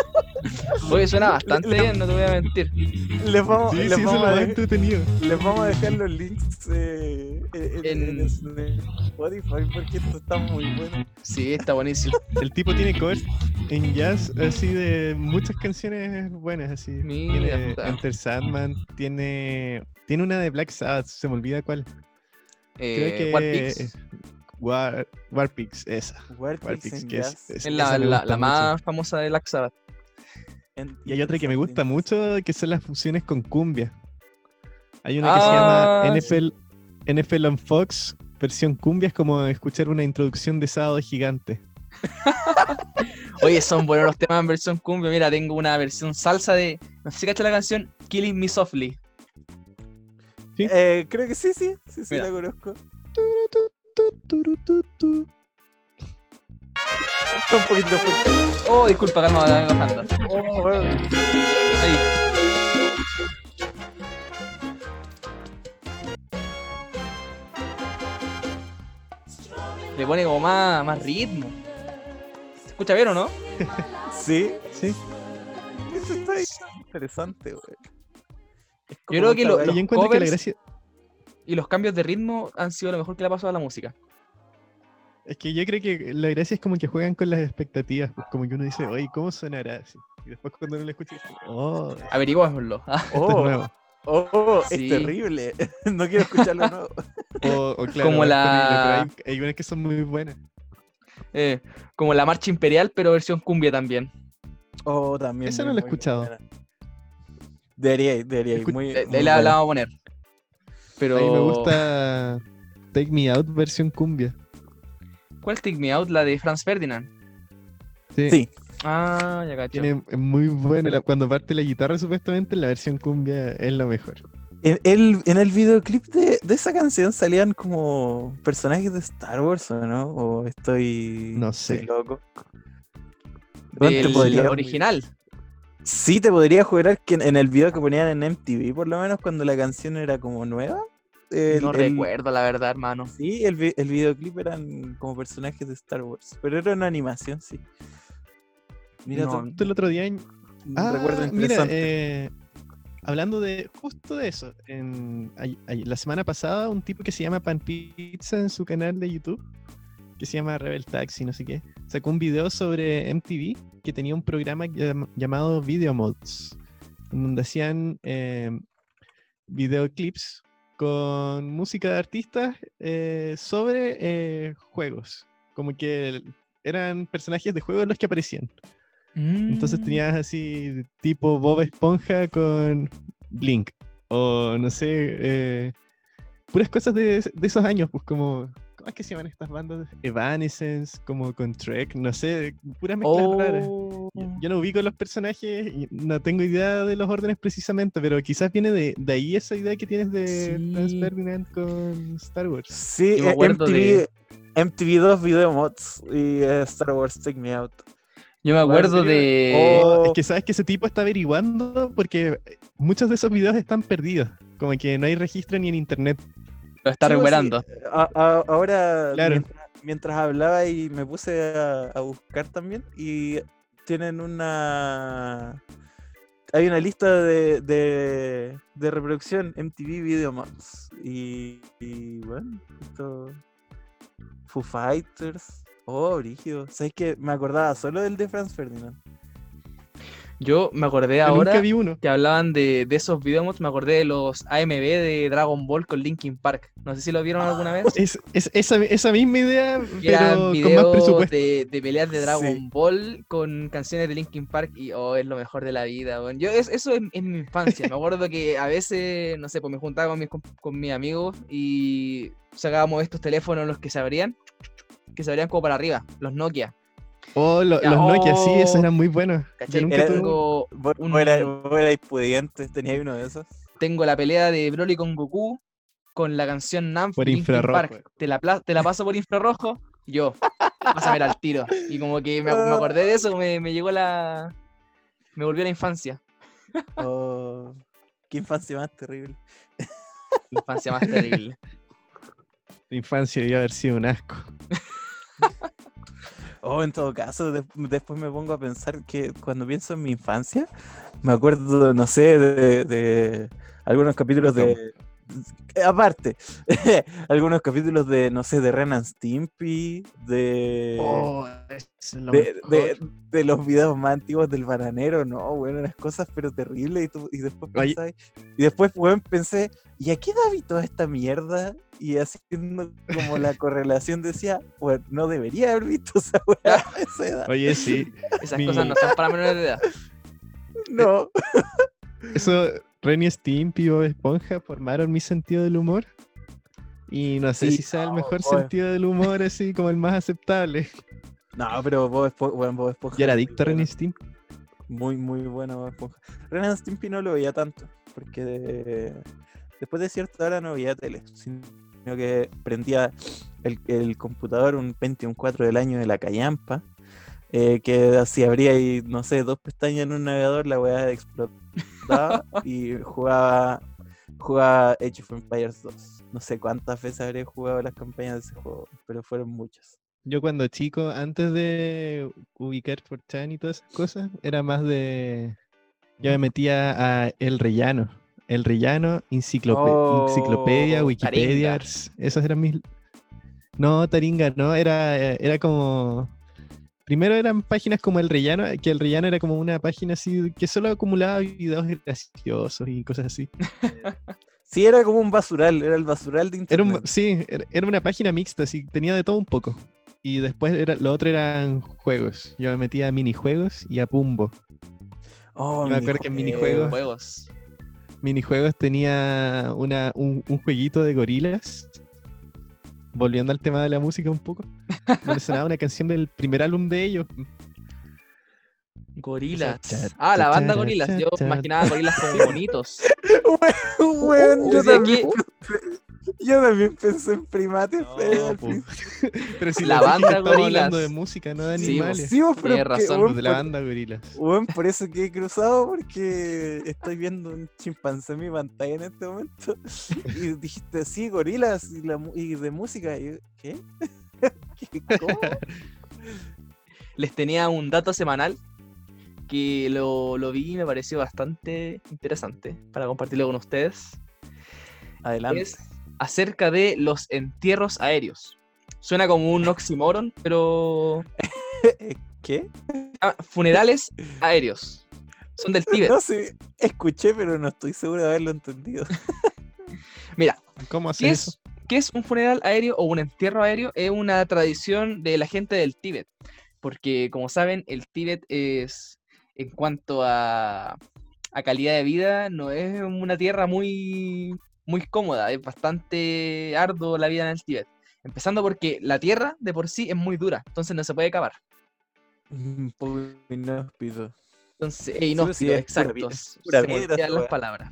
D: Oye, suena bastante
B: le-
D: bien, no te voy a mentir.
B: Les vamos,
C: sí,
B: les
C: sí,
B: vamos a
C: entretenido.
B: les vamos a dejar los links eh, en, en-
D: En-
B: en Spotify porque esto está muy bueno.
D: Sí, está buenísimo.
C: El tipo tiene covers en jazz así de muchas canciones buenas así.
D: Mira,
C: tiene. Enter Sandman, tiene tiene una de Black Sabbath, se me olvida cuál. Creo
D: Eh,
C: que
D: War
C: Warpix, esa.
B: Warpix
C: que es, es-
D: Es la, la- más famosa de Black Sabbath.
B: En-
C: Y hay otra que me gusta mucho, que son las fusiones con cumbia. Hay una que
D: Ah,
C: se llama NFL, NFL on Fox, versión cumbia, es como escuchar una introducción de sábado gigante. <laughs>
D: Oye, son buenos los temas en versión cumbia. Mira, tengo una versión salsa de. No sé si cacha la canción Killing Me Softly.
B: Eh, creo que sí, sí, sí, sí,
D: Mira.
B: la conozco.
C: Turu, tu, tu, turu, tu, tu.
B: Un poquito fuerte.
D: Oh, disculpa, calma, voy bajando.
B: Oh, weón.
D: Ahí. Le pone como más, más ritmo. ¿Se escucha bien o no? <laughs>
B: Sí,
C: Sí.
B: eso está interesante. Es
D: Yo creo que lo- los
C: yo encuentro que la
D: covers-
C: gracia.
D: Y los cambios de ritmo han sido lo mejor que le ha pasado a la música.
C: Es que yo creo que la gracia es como que juegan con las expectativas. pues, como que uno dice, oye, ¿cómo sonará? así? Y después cuando uno lo escucha, dice, oh,
D: Averiguémoslo. <laughs>
C: Es
B: Oh,
C: nuevo.
B: oh,
D: Sí.
B: es terrible. <laughs> No quiero escucharlo nuevo. <laughs>
C: O, o claro,
D: Como
C: es
D: la-
C: hay, hay unas que son muy buenas.
D: eh, como la marcha imperial, pero versión cumbia también.
B: Oh, también.
C: Esa no la he escuchado.
B: Debería ir, debería Muy,
D: Eh,
B: muy
D: ahí la, la
B: buena.
D: vamos a poner. Pero.
C: A mí me gusta Take Me Out versión cumbia.
D: ¿Cuál Take Me Out? La de Franz Ferdinand.
C: Sí.
B: Sí.
D: Ah, ya cacho.
C: Tiene es muy buena. la- Cuando parte la guitarra, supuestamente, la versión cumbia es lo mejor.
B: En el, en el videoclip de, de esa canción salían como personajes de Star Wars, ¿o no? ¿O estoy,
C: No
B: estoy
C: sé.
B: loco? Te
D: Del
B: podría-
D: original.
B: Sí, te podría jurar que en, en el video que ponían en MTV, por lo menos cuando la canción era como nueva. El-
D: no
B: el-
D: recuerdo, la verdad, hermano.
B: Sí, el, el videoclip eran como personajes de Star Wars, pero era una animación, sí. Mira,
D: No,
B: tú-
C: el otro día. en- Ah,
B: recuerdo
C: mira,
B: interesante.
C: eh, hablando de justo de eso. En, la semana pasada, un tipo que se llama Pan Pizza en su canal de YouTube, que se llama Rebel Taxi, no sé qué, sacó un video sobre MTV que tenía un programa llam- llamado Video Mods, en donde hacían eh, videoclips con música de artistas eh, sobre eh, juegos. Como que eran personajes de juegos los que aparecían. Entonces
D: Mm.
C: tenías así tipo Bob Esponja con Blink. O no sé, eh, puras cosas de, de esos años, pues como... ¿Cómo es que se llaman estas bandas? Evanescence, como con Trek, no sé, puras mezclas raras.
D: Oh.
C: Yo, yo no ubico los personajes y no tengo idea de los órdenes precisamente, pero quizás viene de, de ahí esa idea que tienes de Franz
D: Sí.
C: Ferdinand con Star Wars.
B: Sí, eh,
D: acuerdo
B: MTV,
D: de-
B: MTV2 Video Mods y eh, Star Wars Take Me Out.
D: Yo me acuerdo de.
B: Oh.
C: Es que sabes que ese tipo está averiguando porque muchos de esos videos están perdidos. Como que no hay registro ni en internet.
D: Lo está
B: Sí,
D: recuperando.
B: sí, a- a- ahora,
C: Claro.
B: mientras, mientras hablaba y me puse a, a buscar también, y tienen una. Hay una lista de, de, de reproducción MTV Video Mods. Y, y bueno, esto. Foo Fighters. Oh, brígido. ¿Sabes que Me acordaba solo del de Franz Ferdinand.
D: Yo me acordé
C: Yo
D: ahora
C: vi uno.
D: que hablaban de, de esos videomods, me acordé de los AMV de Dragon Ball con Linkin Park. No sé si lo vieron alguna vez.
C: Es, es esa, esa misma idea, pero con más
D: videos
C: presupuesto.
D: de, de peleas de Dragon
B: Sí.
D: Ball con canciones de Linkin Park y oh, es lo mejor de la vida. Yo, es, eso es, es mi infancia. Me acuerdo que a veces, no sé, pues me juntaba con mis, com- con mis amigos y sacábamos estos teléfonos los que se abrían, que se abrían como para arriba, los Nokia.
C: Oh, lo-
D: Ya,
C: los Nokia, sí, esos
D: oh.
C: eran muy buenos. Yo
B: Era-
C: tuve-
D: Tengo,
B: Vos,
D: Un-
B: vos eras, vos erais pudientes, tenías uno de esos.
D: tengo la pelea de Broly con Goku con la canción Namp
C: Por infrarrojo.
D: Park. Te la, pla- te la paso por infrarrojo, yo, vas a ver al tiro. Y como que me, ac- me acordé de eso, me, me llegó la... Me volvió a la infancia.
B: Oh, qué infancia más terrible.
D: Infancia más terrible. <laughs>
C: La infancia debía haber sido un asco. <laughs>
B: Oh, en todo caso, de- después me pongo a pensar que cuando pienso en mi infancia, me acuerdo, no sé, de, de algunos capítulos de. Aparte, <laughs> algunos capítulos de, no sé, de Ren and Stimpy, de.
C: Oh, lo
B: de, de-
C: mejor.
B: de los videos más antiguos del bananero, no, bueno, unas cosas pero terribles y, tú- y después pensé, y después weón, pensé, ¿y a qué edad vi toda esta mierda? Y haciendo como la <laughs> correlación decía, bueno, no debería haber visto esa weá a esa edad.
C: Oye, sí.
D: Esas
C: Mi-
D: cosas no son para menores de edad.
B: No.
C: Eso, Ren y Stimpy y Bob Esponja formaron mi sentido del humor. Y no sé
B: Sí,
C: si sea el mejor
B: Bob-
C: sentido del humor, así como el más aceptable.
B: No, pero Bob Esponja, bueno, Bob Esponja
C: Yo era adicto a Ren y
B: bueno,
C: Stimpy.
B: Muy, muy bueno Bob Esponja. Ren and Stimpy no lo veía tanto, porque de- después de cierta hora no veía tele. sin- que prendía el, el computador, un Pentium 4 del año de la Callampa, eh, que si abría y no sé, dos pestañas en un navegador, la weá explotaba y jugaba, jugaba Age of Empires 2. No sé cuántas veces habría jugado las campañas de ese juego, pero fueron muchas.
C: Yo cuando chico, antes de ubicar Fortran y todas esas cosas, era más de... Yo me metía a El Rellano. El Rellano, enciclope-
B: Oh,
C: Enciclopedia, Wikipedia.
D: Taringa.
C: Esos eran mis... No, Taringa, no, era, eh, era como... Primero eran páginas como El Rellano, que El Rellano era como una página así que solo acumulaba videos graciosos y cosas así. <laughs>
B: Sí, era como un basural, era el basural de
C: Era
B: internet.
C: un, sí, era, era una página mixta, así, tenía de todo un poco. Y después era, lo otro eran juegos. Yo me metía a minijuegos y a Pumbo.
B: Oh,
C: me acuerdo que en
B: minijuegos.
C: minijuegos-
D: Juegos.
C: Minijuegos tenía una, un, un jueguito de gorilas. Volviendo al tema de la música un poco. Donde <laughs> sonaba una canción del primer álbum de ellos.
D: Gorilas. Ah, la banda gorilas. Yo imaginaba gorilas como <laughs> bonitos.
B: Weón, yo,
D: O sea,
B: también yo también pensé en primates.
C: No,
B: pero al
C: po.
B: principio-
C: Pero si
D: La banda
C: estamos hablando
D: gorilas.
C: de música, no de
D: Sí,
C: animales.
B: Sí, vos, pero
D: Tienes
B: que,
D: razón,
C: de la banda gorilas.
B: weón, por eso que he cruzado, porque estoy viendo un chimpancé en mi pantalla en este momento. Y dijiste, sí, gorilas y, la, mu- y de música. Y yo, ¿qué? <laughs> ¿Qué? ¿Cómo? <laughs>
D: Les tenía un dato semanal que lo, lo vi y me pareció bastante interesante para compartirlo con ustedes.
B: Adelante.
D: Es acerca de los entierros aéreos. Suena como un oxímoron, pero <laughs>
B: ¿Qué?
D: ah, funerales aéreos. Son del <laughs> Tíbet.
B: No sé, escuché, pero no estoy seguro de haberlo entendido. <laughs>
D: Mira,
C: ¿Cómo
D: ¿qué
C: haces eso?
D: es, qué es un funeral aéreo o un entierro aéreo? Es una tradición de la gente del Tíbet. Porque, como saben, el Tíbet es, en cuanto a, a calidad de vida, no es una tierra muy, muy cómoda. Es bastante arduo la vida en el Tíbet. Empezando porque la tierra de por sí es muy dura, entonces no se puede cavar.
B: Un poco inhóspito.
D: Entonces,
B: Sí,
D: eh,
B: pues,
D: inhóspito,
B: sí,
D: exacto. se las palabras.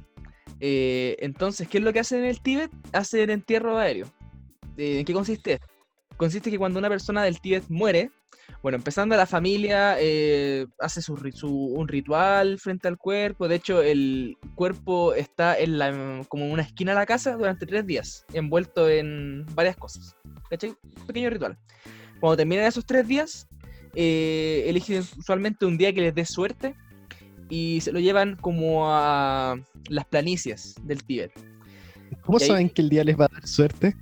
D: Eh, entonces, ¿qué es lo que hacen en el Tíbet? Hacen entierro aéreo. Eh, ¿En qué consiste? Consiste que cuando una persona del Tíbet muere, bueno, empezando la familia eh, hace su, un ritual frente al cuerpo. De hecho, el cuerpo está en la, como en una esquina de la casa durante tres días, envuelto en varias cosas. ¿Cachai? Un pequeño ritual. Cuando terminan esos tres días, eh, eligen usualmente un día que les dé suerte y se lo llevan como a las planicies del Tíbet.
C: ¿Cómo
D: ahí-
C: saben que el día les va a dar suerte?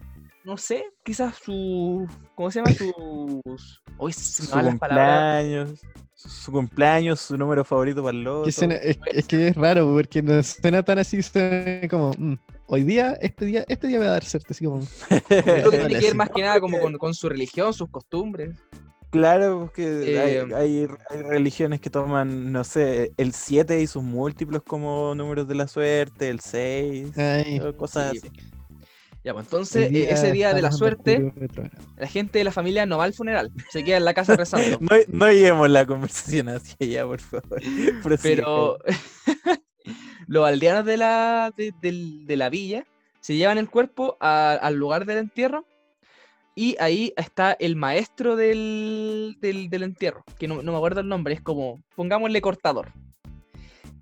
D: No sé, quizás su. ¿Cómo se llama? Sus. Hoy se me
B: Su
D: las palabras.
B: cumpleaños, su, su cumpleaños, su número favorito para el loto.
C: Suena- es, es que es raro porque no suena tan así, suena como "Mm, hoy día, este día, este día me va a dar suerte, así como <laughs>
D: Creo que tiene que ver más que nada como con, con su religión, sus costumbres.
B: Claro, porque
D: Eh,
B: hay, hay- hay religiones que toman, no sé, el 7 y sus múltiplos como números de la suerte, el 6,
C: Ay,
B: o cosas
D: Sí.
B: así.
D: Ya, pues entonces, eh, ese día de la suerte, la gente de la familia no va al funeral, se queda en la casa rezando. <laughs>
B: No, no llevemos la conversación hacia <laughs> allá, por favor. <laughs> Prosigue,
D: Pero los aldeanos de la, de, la villa se llevan el cuerpo a- al lugar del entierro y ahí está el maestro del, del, del entierro, que no, no me acuerdo el nombre, es como, pongámosle cortador.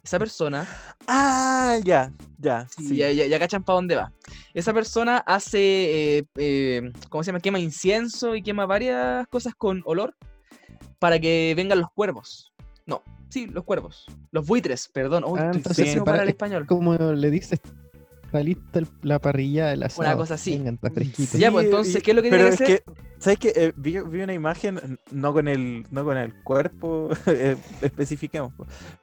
D: Esa persona,
B: Ah, ya, ya.
D: sí,
B: sí.
D: Ya, ya, ya cachan para dónde va. Esa persona hace, eh, eh, ¿cómo se llama? Quema incienso y quema varias cosas con olor para que vengan los cuervos. No, sí, los cuervos. Los buitres, perdón. Uy,
C: Ah,
D: estoy
C: entonces
D: pésimo
C: para-
D: para el
C: es
D: español.
C: Como le dices, está lista el- la parrilla del asado.
D: cosa así.
C: Vengan, está fresquito.
D: Ya, pues, entonces, ¿qué es lo que tiene
B: pero
D: que
B: es
D: hacer?
B: que, ¿sabes qué? Eh, vi, vi una imagen, no con el, no con el cuerpo, <laughs> eh, especificamos,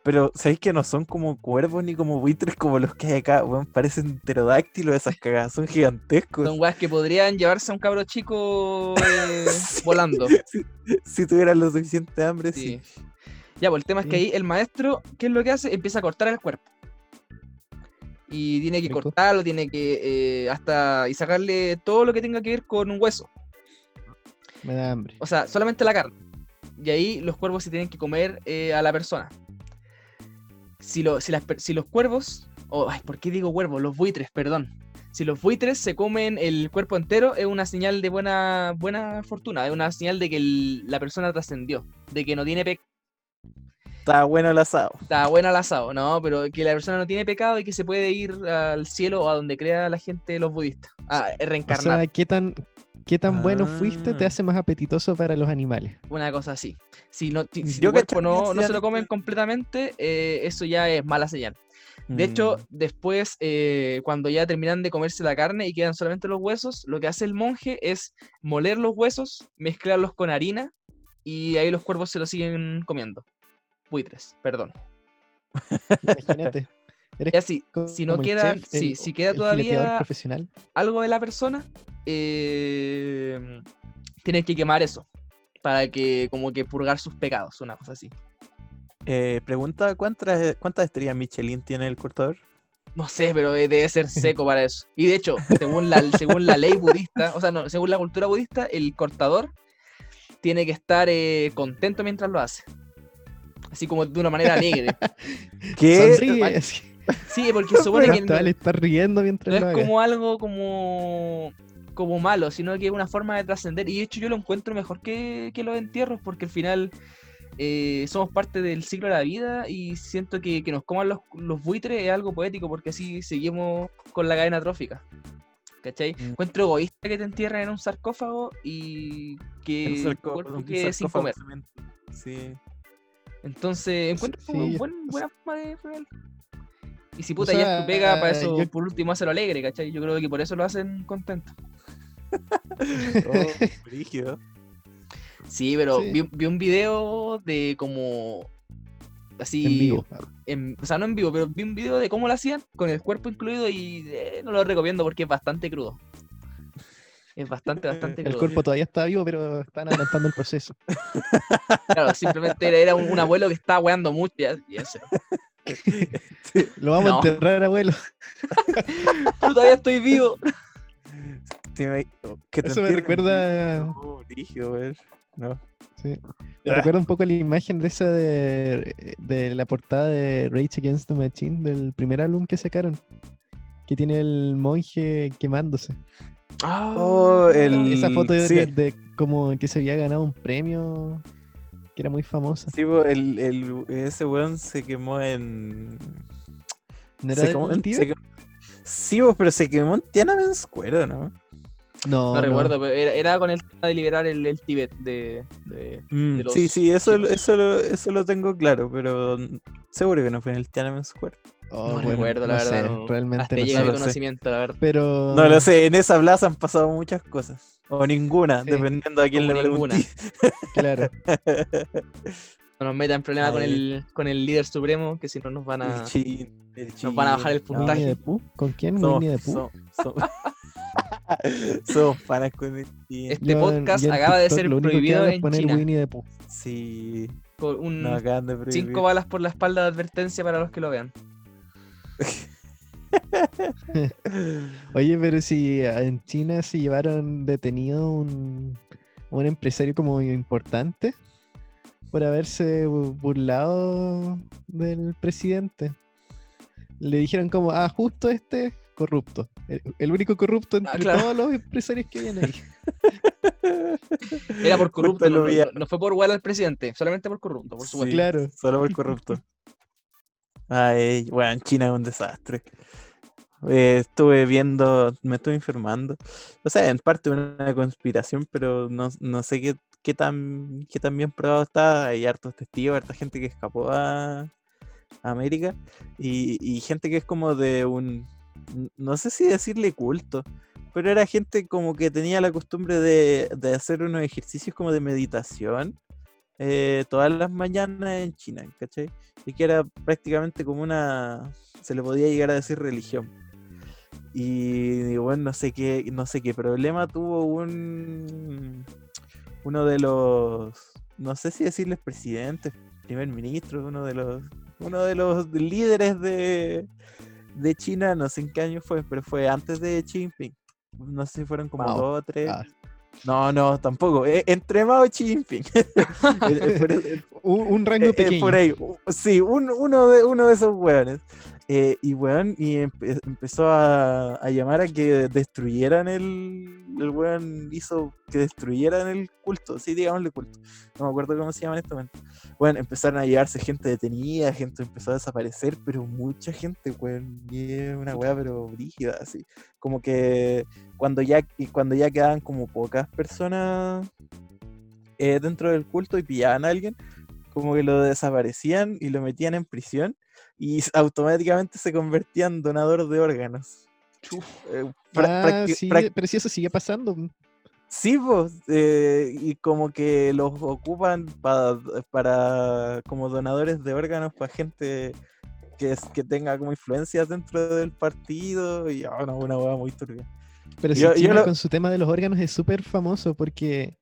B: pero ¿sabéis que no son como cuervos ni como buitres como los que hay acá? weón? parecen pterodáctilos esas cagadas, son gigantescos.
D: Son weas que podrían llevarse a un cabro chico <laughs> eh,
B: Sí.
D: volando. <laughs>
B: si, si tuvieran lo suficiente hambre, sí.
D: Sí. Ya, pues el tema es que ahí el maestro, ¿qué es lo que hace? Empieza a cortar el cuerpo. Y tiene que cortarlo, tiene que eh, hasta y sacarle todo lo que tenga que ver con un hueso.
C: Me da hambre.
D: O sea, solamente la carne. Y ahí los cuervos se tienen que comer eh, a la persona. Si, lo- si, las si los cuervos, o ay, ¿por qué digo cuervos? Los buitres, perdón. Si los buitres se comen el cuerpo entero, es una señal de buena, buena fortuna, es una señal de que el- la persona trascendió, de que no tiene pecado.
B: Está bueno el asado.
D: Está buena el asado, no, pero que la persona no tiene pecado y que se puede ir al cielo o a donde crea la gente los budistas. Ah, es
C: O
D: reencarnar,
C: sea, ¿qué tan, qué tan bueno fuiste te
B: Ah.
C: hace más apetitoso para los animales?
D: una cosa así. Si, no, si, si
B: Yo
D: tu cuerpo no, no se lo comen completamente, eh, eso ya es mala señal. De hecho,
B: Mm,
D: después, eh, cuando ya terminan de comerse la carne y quedan solamente los huesos, lo que hace el monje es moler los huesos, mezclarlos con harina y ahí los cuervos se los siguen comiendo. Buitres, perdón.
C: Imagínate. <laughs> Eres
D: Y así, si no queda,
C: chef, el-
D: si queda todavía
C: profesional.
D: algo de la persona, eh, tienes que quemar eso para que como que purgar sus pecados, una cosa así.
B: eh, pregunta, ¿cuántas, ¿cuántas estrellas Michelin tiene el cortador?
D: No sé, pero debe ser seco para eso. Y de hecho, según la, según la ley budista, o sea, no, según la cultura budista, el cortador tiene que estar eh, contento mientras lo hace. Así como de una manera <laughs> alegre.
B: ¿Qué?
C: Sonríe.
D: Sí, porque supone que no,
C: estar riendo
D: no
C: mientras lo
D: es como algo como, como malo, sino que es una forma de trascender. Y de hecho yo lo encuentro mejor que, que los entierros, porque al final eh, somos parte del ciclo de la vida y siento que, que nos coman los, los buitres es algo poético, porque así seguimos con la cadena trófica. ¿Cachai?
B: Mm.
D: Encuentro egoísta que te entierren en un sarcófago y que
B: Un
D: tu
B: sarcó-
D: cuerpo
B: un
D: quede sin
B: sarcófago
D: comer.
B: Sí.
D: Entonces, encuentro como
C: sí,
D: buen-
C: o
D: buena forma de. Y si
C: O
D: puta ya es tu pega, para eso
C: yo-
D: por último hacerlo alegre, ¿cachai? Yo creo que por eso lo hacen contento. <laughs>
B: Oh. <laughs>
D: Sí, pero
C: Sí.
D: Vi, vi un video de como así
C: En vivo.
D: en- o sea, no en vivo, pero vi un video de cómo lo hacían con el cuerpo incluido y eh, no lo recomiendo porque es bastante crudo. Es bastante, bastante
C: El
D: crudo.
C: cuerpo todavía está vivo, pero están adelantando el proceso. <laughs>
D: Claro, simplemente era, un, un abuelo que estaba weando mucho.
C: Lo vamos
D: No.
C: a enterrar, abuelo. <laughs>
D: Pero todavía estoy vivo.
B: Sí, me- que te
C: Eso me recuerda-.
B: Oh. No.
C: Sí. Me recuerda un poco la imagen de esa de, de la portada de Rage Against the Machine del primer álbum que sacaron. Que tiene el monje quemándose.
B: Oh, el-
C: Esa foto de,
B: sí.
C: de- de como que se había ganado un premio que era muy famosa.
B: Sí, el, el, ese weón se quemó en.
C: ¿No
B: se
C: era
B: quemó
C: del
B: en-
C: Tíbet?
B: se quemó- Sí, pero se quemó en Tiananmen Square, ¿no?
C: No,
D: No, recuerdo, pero era, era con el tema de liberar el, el Tíbet de, de-
B: Mm,
D: de
B: sí,
D: los
B: sí, eso, eso, lo, eso lo tengo claro, pero seguro que no fue en el Tiananmen Square.
C: Oh,
D: no
C: bueno,
D: recuerdo, la
C: no
D: verdad.
C: sé,
D: no-
C: realmente
D: hasta
C: no
D: llega
C: sé.
D: mi
B: lo sé.
D: conocimiento, la verdad.
C: Pero
B: No lo sé, en esa plaza han pasado muchas cosas. O ninguna,
C: Sí,
B: dependiendo a quién
D: como
B: le
D: ninguna. <laughs>
C: Claro. <laughs>
D: No nos metan en problemas con el, con el líder supremo, que si no nos van a.
B: El chin, el
D: Nos van a bajar el
B: no,
D: puntaje.
C: ¿Con quién?
B: Somos,
C: Winnie the Pooh.
B: som- som- somos panas con el chin.
D: Este
C: Yo
D: podcast
C: yo
D: acaba de ser
C: lo único que
D: prohibido en China.
C: Winnie the Pooh.
B: Sí,
D: Con un
B: de
D: cinco balas por la espalda de advertencia para los que lo vean. <laughs>
C: Oye, pero si en China se llevaron detenido un, un empresario como importante por haberse bu- burlado del presidente. Le dijeron como, ah, justo este corrupto. El, el único corrupto entre
D: Ah, claro.
C: todos los empresarios que vienen ahí. <laughs>
D: Era por corrupto, no, fue por igual al presidente, solamente por corrupto, por supuesto.
B: Sí,
C: Claro.
B: Solo por corrupto. <laughs> Ay, bueno, China es un desastre. Eh, estuve viendo, me estuve informando. O sea, en parte una conspiración, pero no, no sé qué, qué tan qué tan bien probado está. Hay hartos testigos, harta gente que escapó a, América y, y gente que es como de un, no sé si decirle culto, pero era gente como que tenía la costumbre de, de hacer unos ejercicios como de meditación eh, todas las mañanas en China, ¿cachai? Y que era prácticamente como una, se le podía llegar a decir religión. Y bueno, no sé qué, no sé qué problema tuvo un uno de los, no sé si decirles presidentes, primer ministro, uno de los, uno de los líderes de, de China, no sé en qué año fue, pero fue antes de Xi Jinping. No sé si fueron como dos o tres.
C: Ah.
B: No, no, tampoco. eh, entre Mao y Xi Jinping. <laughs> <laughs> Eh, eh,
C: Un, un rango
B: eh,
C: pequeño.
B: por ahí. Sí, un- uno, de, uno de esos hueones. Eh, y weón, y empe- empezó a, a llamar a que destruyeran el. El weón hizo que destruyeran el culto, sí, digámosle culto. No me acuerdo cómo se llama en este momento. Bueno, empezaron a llevarse gente detenida, gente empezó a desaparecer, pero mucha gente, weón. Y una weá, pero brígida, así. Como que cuando ya, cuando ya quedaban como pocas personas eh, dentro del culto y pillaban a alguien, como que lo desaparecían y lo metían en prisión y automáticamente se convertía en donador de órganos. Eh,
C: Ah, sí, pero si eso sigue pasando.
B: Sí, pues, eh, y como que los ocupan pa- para como donadores de órganos para gente que, es- que tenga como influencias dentro del partido y ah, no, una hueá muy turbia.
C: Pero si
B: Yo-
C: China
B: lo-
C: con su tema de los órganos es súper famoso porque,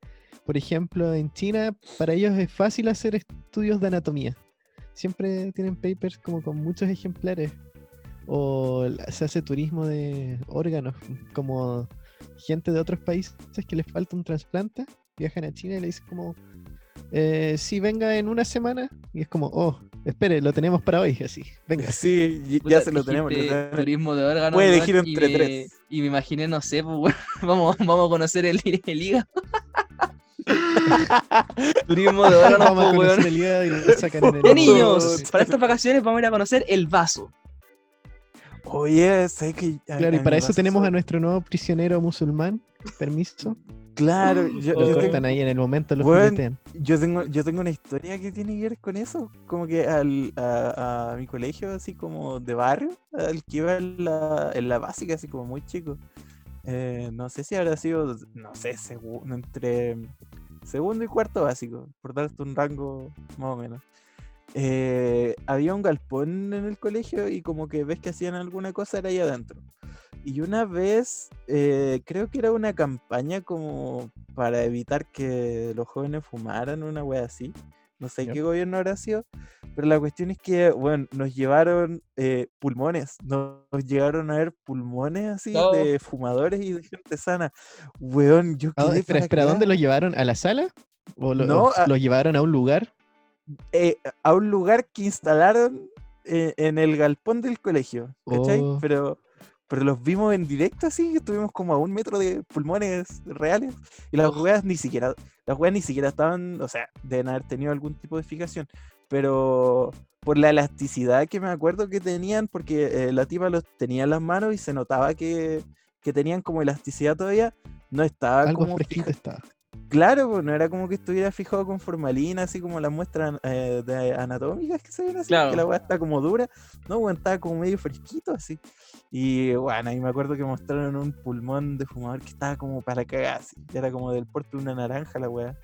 C: por ejemplo, en China para ellos es fácil hacer estudios de anatomía. Siempre tienen papers como con muchos ejemplares. O se hace turismo de órganos, como gente de otros países que les falta un trasplante, viajan a China y le dicen como, eh, sí, venga en una semana. Y es como, oh, espere, lo tenemos para hoy, así, venga. <laughs>
B: Sí, y-
D: Puta,
B: ya se lo tenemos.
D: Turismo de órganos.
B: Puede elegir
D: y
B: entre
D: me-
B: tres.
D: Y me imaginé, no sé, pues, <laughs> vamos, vamos a conocer el, el hígado. <laughs> <laughs> Turismo de órganos,
C: Vamos a el y
B: Oh,
D: niños, para estas vacaciones vamos a ir a conocer el vaso.
B: Oye, sé que.
C: Claro, y para eso tenemos a nuestro nuevo prisionero musulmán. Permiso.
B: Claro, yo,
C: Lo
B: yo
C: cortan
B: tengo,
C: ahí en el momento, lo
B: Weón,
C: filetean.
B: yo tengo yo tengo una historia que tiene que ver con eso. Como que al, a, a mi colegio, así como de barrio, al que iba en la, en la básica, así como muy chico. Eh, no sé si habrá sido, no sé, segu- entre segundo y cuarto básico, por darte un rango más o menos. eh, había un galpón en el colegio y como que ves que hacían alguna cosa era ahí adentro. Y una vez, eh, creo que era una campaña como para evitar que los jóvenes fumaran, una wea así. No sé qué gobierno habrá sido, pero la cuestión es que, bueno, nos llevaron eh, pulmones, nos, nos llegaron a ver pulmones así
D: No.
B: de fumadores y de gente sana. Weón, yo
C: Ah,
B: quedé
C: espera,
B: para
C: espera. ¿dónde lo llevaron? ¿A la sala? ¿O lo,
B: No,
C: o
B: a-
C: lo llevaron a un lugar?
B: eh, a un lugar que instalaron eh, en el galpón del colegio, ¿cachai?
C: Oh.
B: Pero, pero los vimos en directo así, estuvimos como a un metro de pulmones reales y las weas ni siquiera, las weas ni siquiera estaban, o sea, deben haber tenido algún tipo de fijación, pero por la elasticidad que me acuerdo que tenían, porque eh, la tipa los tenía en las manos y se notaba que, que tenían como elasticidad todavía, no estaba
C: Algo
B: como fija-
C: estaba.
B: Claro, pues no era como que estuviera fijado con formalina, así como las muestras eh, de anatómicas que se ven así, que la weá está como dura. No, weón, estaba como medio fresquito así. Y bueno, ahí me acuerdo que mostraron un pulmón de fumador que estaba como para cagar, así. Era como del porte de una naranja la weá.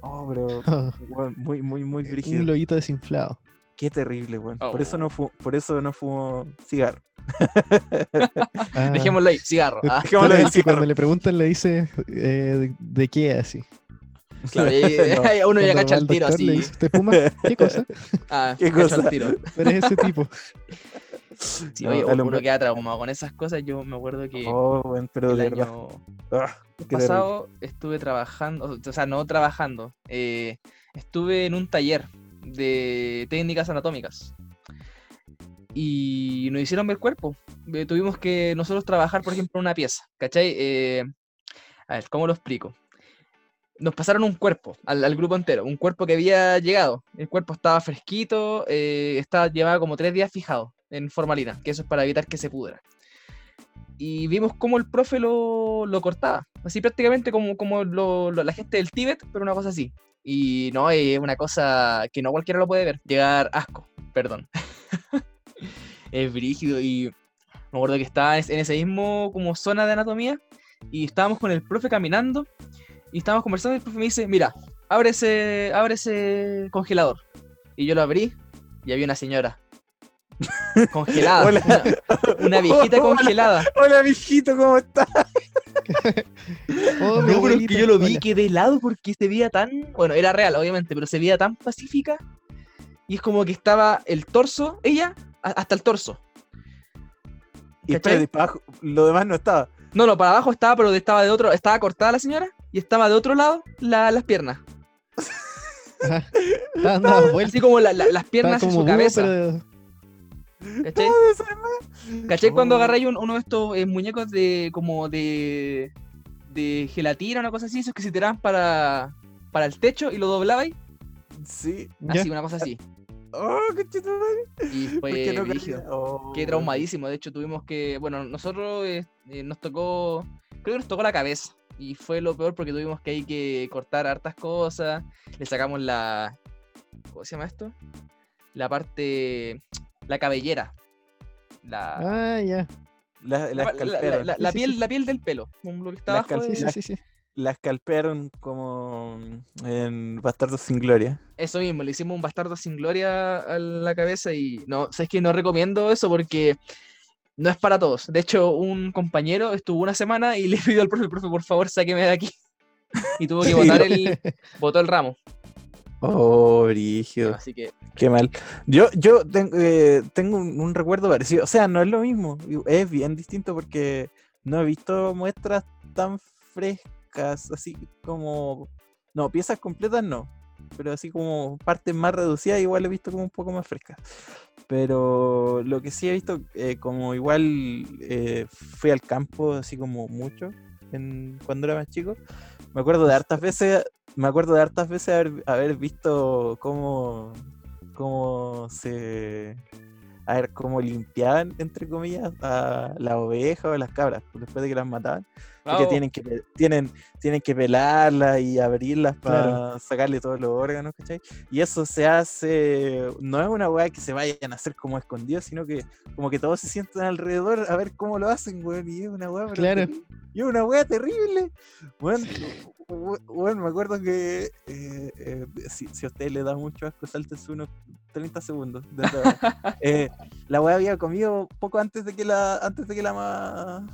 B: Oh, pero <laughs> weón, muy, muy, muy
C: un
B: brígido.
C: globito desinflado.
B: Qué terrible, weón. Por eso
D: Oh.
B: no fu por eso no fumo cigarro. <laughs>
C: Ah,
D: Dejémoslo ahí, cigarro. ah.
B: Dejémoslo cigarro.
C: cuando le preguntan le dice eh, de, de qué así.
D: Claro, y- <laughs>
B: No. <laughs>
D: uno ya cacha el tiro
C: doctor, le
D: así.
C: dice, ¿Usted fuma? ¿Qué cosa?
D: Ah,
B: ¿Qué cosa?
D: el tiro.
C: Ese tipo.
D: Sí,
B: No,
D: oye, uno
B: hombre-
D: queda traumado con esas cosas. Yo me acuerdo que
B: Oh, pero
D: el
B: de verdad.
D: año
B: ah, terrible.
D: pasado estuve trabajando, o sea, no trabajando, eh, estuve en un taller de técnicas anatómicas y nos hicieron ver cuerpo. Eh, tuvimos que nosotros trabajar, por ejemplo, una pieza, ¿cachai? Eh, a ver, ¿cómo lo explico? Nos pasaron un cuerpo al, grupo entero, un cuerpo que había llegado. El cuerpo estaba fresquito, eh, estaba, llevaba como tres días fijado en formalina, que eso es para evitar que se pudra y vimos cómo el profe lo, lo cortaba. Así prácticamente como, como la gente del Tíbet, pero una cosa así. Y no, es una cosa que no cualquiera lo puede ver. Llegar asco, perdón. <laughs> es brígido y me acuerdo que estaba en ese mismo como zona de anatomía y estábamos con el profe caminando y estábamos conversando y el profe me dice, mira, abre ese, abre ese congelador. Y yo lo abrí y había una señora. <laughs> Congelada.
B: Hola.
D: Una, una viejita
B: Hola.
D: congelada.
B: Hola, mijito, ¿cómo estás? <laughs>
C: Oh,
D: No, pero es que yo lo vi
C: hola.
D: quedé helado porque se veía tan. Bueno, era real, obviamente, pero se veía tan pacífica. Y es como que estaba el torso, ella, hasta el torso.
B: Y para abajo, lo demás no estaba.
D: No, no, para abajo estaba, pero estaba de otro. Estaba cortada la señora y estaba de otro lado la- las piernas. <laughs>
C: Ajá. Vueltas.
D: Así como la- la- las piernas en su
C: búho,
D: cabeza.
C: pero
D: ¿Cachai? ¿Cachai cuando agarráis un- uno de estos eh, muñecos de como de de gelatina o una cosa así, esos que se tiraban para para el techo y lo doblabais?
B: Sí.
C: ¿Ya?
D: Así, una cosa así.
B: Oh, conchetumare.
D: Y
B: ¿Por qué
D: fue
B: no? Oh,
D: Qué traumadísimo. De hecho, tuvimos que. Bueno, nosotros eh, eh, nos tocó. Creo que nos tocó la cabeza. Y fue lo peor porque tuvimos que hay que cortar hartas cosas. Le sacamos la. ¿Cómo se llama esto? La parte. La cabellera. La.
C: Ah, ya.
B: La, la
D: la, la-
B: escalpearon.
D: la- la
C: Sí, sí,
D: piel, la piel del pelo. como lo que está
B: La
D: abajo.
C: Sí,
D: de-
C: sí,
B: La-
C: sí, sí.
B: La escalpearon como en Bastardos sin Gloria.
D: Eso mismo, le hicimos un bastardo sin gloria a la cabeza y no, sabes que no recomiendo eso porque no es para todos. De hecho, un compañero estuvo una semana y <laughs> le pidió al profe, profe, por favor, sáqueme de aquí. <laughs> Y tuvo que botar el, <laughs> botó el ramo.
B: Oh, brígido.
D: Así que
B: Qué mal. Yo, yo eh, tengo un, un recuerdo parecido. O sea, no es lo mismo. Es bien distinto porque no he visto muestras tan frescas, así como. No, piezas completas no. Pero así como partes más reducidas, igual he visto como un poco más frescas. Pero lo que sí he visto, eh, como igual eh, fui al campo, así como mucho, en, cuando era más chico. Me acuerdo de hartas veces, me acuerdo de hartas veces haber, haber visto cómo, cómo se, a ver, cómo limpiaban, entre comillas, a las ovejas o las cabras, pues, después de que las mataban. Porque tienen que, tienen, tienen que pelarlas y abrirlas para
C: Claro.
B: sacarle todos los órganos, ¿cachai? Y eso se hace, no es una weá que se vayan a hacer como escondido, sino que como que todos se sientan alrededor a ver cómo lo hacen, weón. Y es una weá,
C: Claro.
B: y es una weá terrible. We- weón, me acuerdo que eh, eh, si, si a ustedes les da mucho asco, sáltense unos 30 segundos. de <laughs> eh, la weá había comido poco antes de que la, antes de que la ma-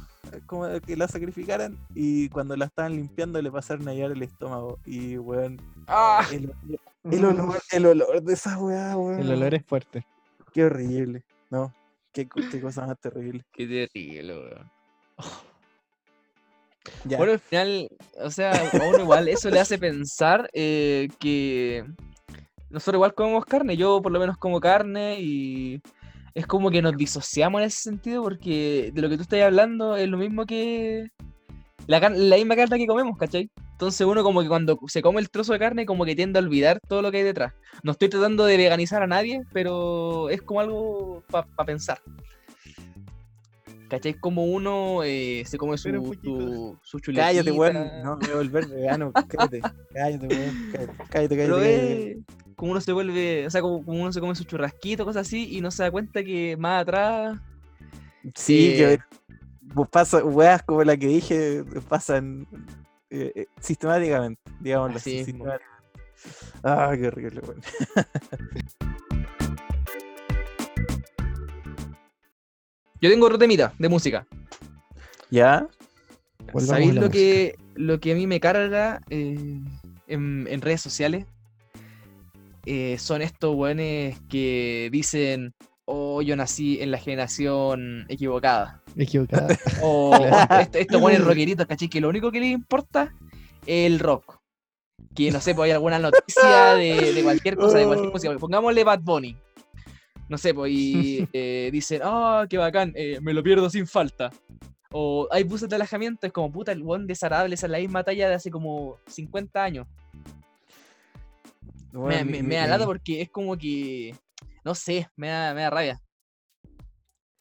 B: como que la sacrificaran y cuando la estaban limpiando le pasaron a llevar el estómago y weón
D: ¡Ah!
B: el, el olor, el olor de esa weá, weón.
C: El olor es fuerte.
B: Qué horrible. No, qué, qué cosa más terrible.
D: Qué terrible, weón.
B: Ya.
D: Bueno, al final, o sea, a uno igual eso le hace pensar eh, que nosotros igual comemos carne, yo por lo menos como carne y es como que nos disociamos en ese sentido porque de lo que tú estás hablando es lo mismo que la, misma carne que comemos, ¿cachai? Entonces uno como que cuando se come el trozo de carne como que tiende a olvidar todo lo que hay detrás. No estoy tratando de veganizar a nadie, pero es como algo para pensar. ¿Cachai? Como uno eh, se come su,
C: poquito.
D: su, su chuletita.
B: Cállate, weón. No me voy a volver vegano. <laughs> Cállate. Cállate, weón. Cállate, cállate. Cállate,
D: como uno se vuelve, o sea, como, como uno se come su churrasquito, cosas así, y no se da cuenta que más atrás.
B: Sí, que
D: eh,
B: pues pasa, weas como la que dije, pasan eh, eh, sistemáticamente, digámoslo así.
D: Así mismo.
B: sistemáticamente. Ah, qué horrible, weón. <laughs>
D: Yo tengo otro temita de música.
B: ¿Ya?
D: ¿Sabéis lo que, lo que a mí me carga eh, en, en redes sociales? Eh, son estos weones que dicen, oh, yo nací en la generación equivocada.
C: Equivocada. <laughs>
D: O <laughs>
C: Claro.
D: est- estos buenos rockeritos, ¿cachai? Que lo único que les importa es el rock. Que no sé, pues hay alguna noticia de, de cualquier cosa, de cualquier música. <laughs> Pongámosle Bad Bunny. No sé, pues y eh, dicen, ah, qué bacán, eh, me lo pierdo sin falta. O hay buses de alojamiento, es como puta, el buen desagradable, esa es la misma talla de hace como 50 años. Me, da lata porque es como que, no sé, me da, me da rabia.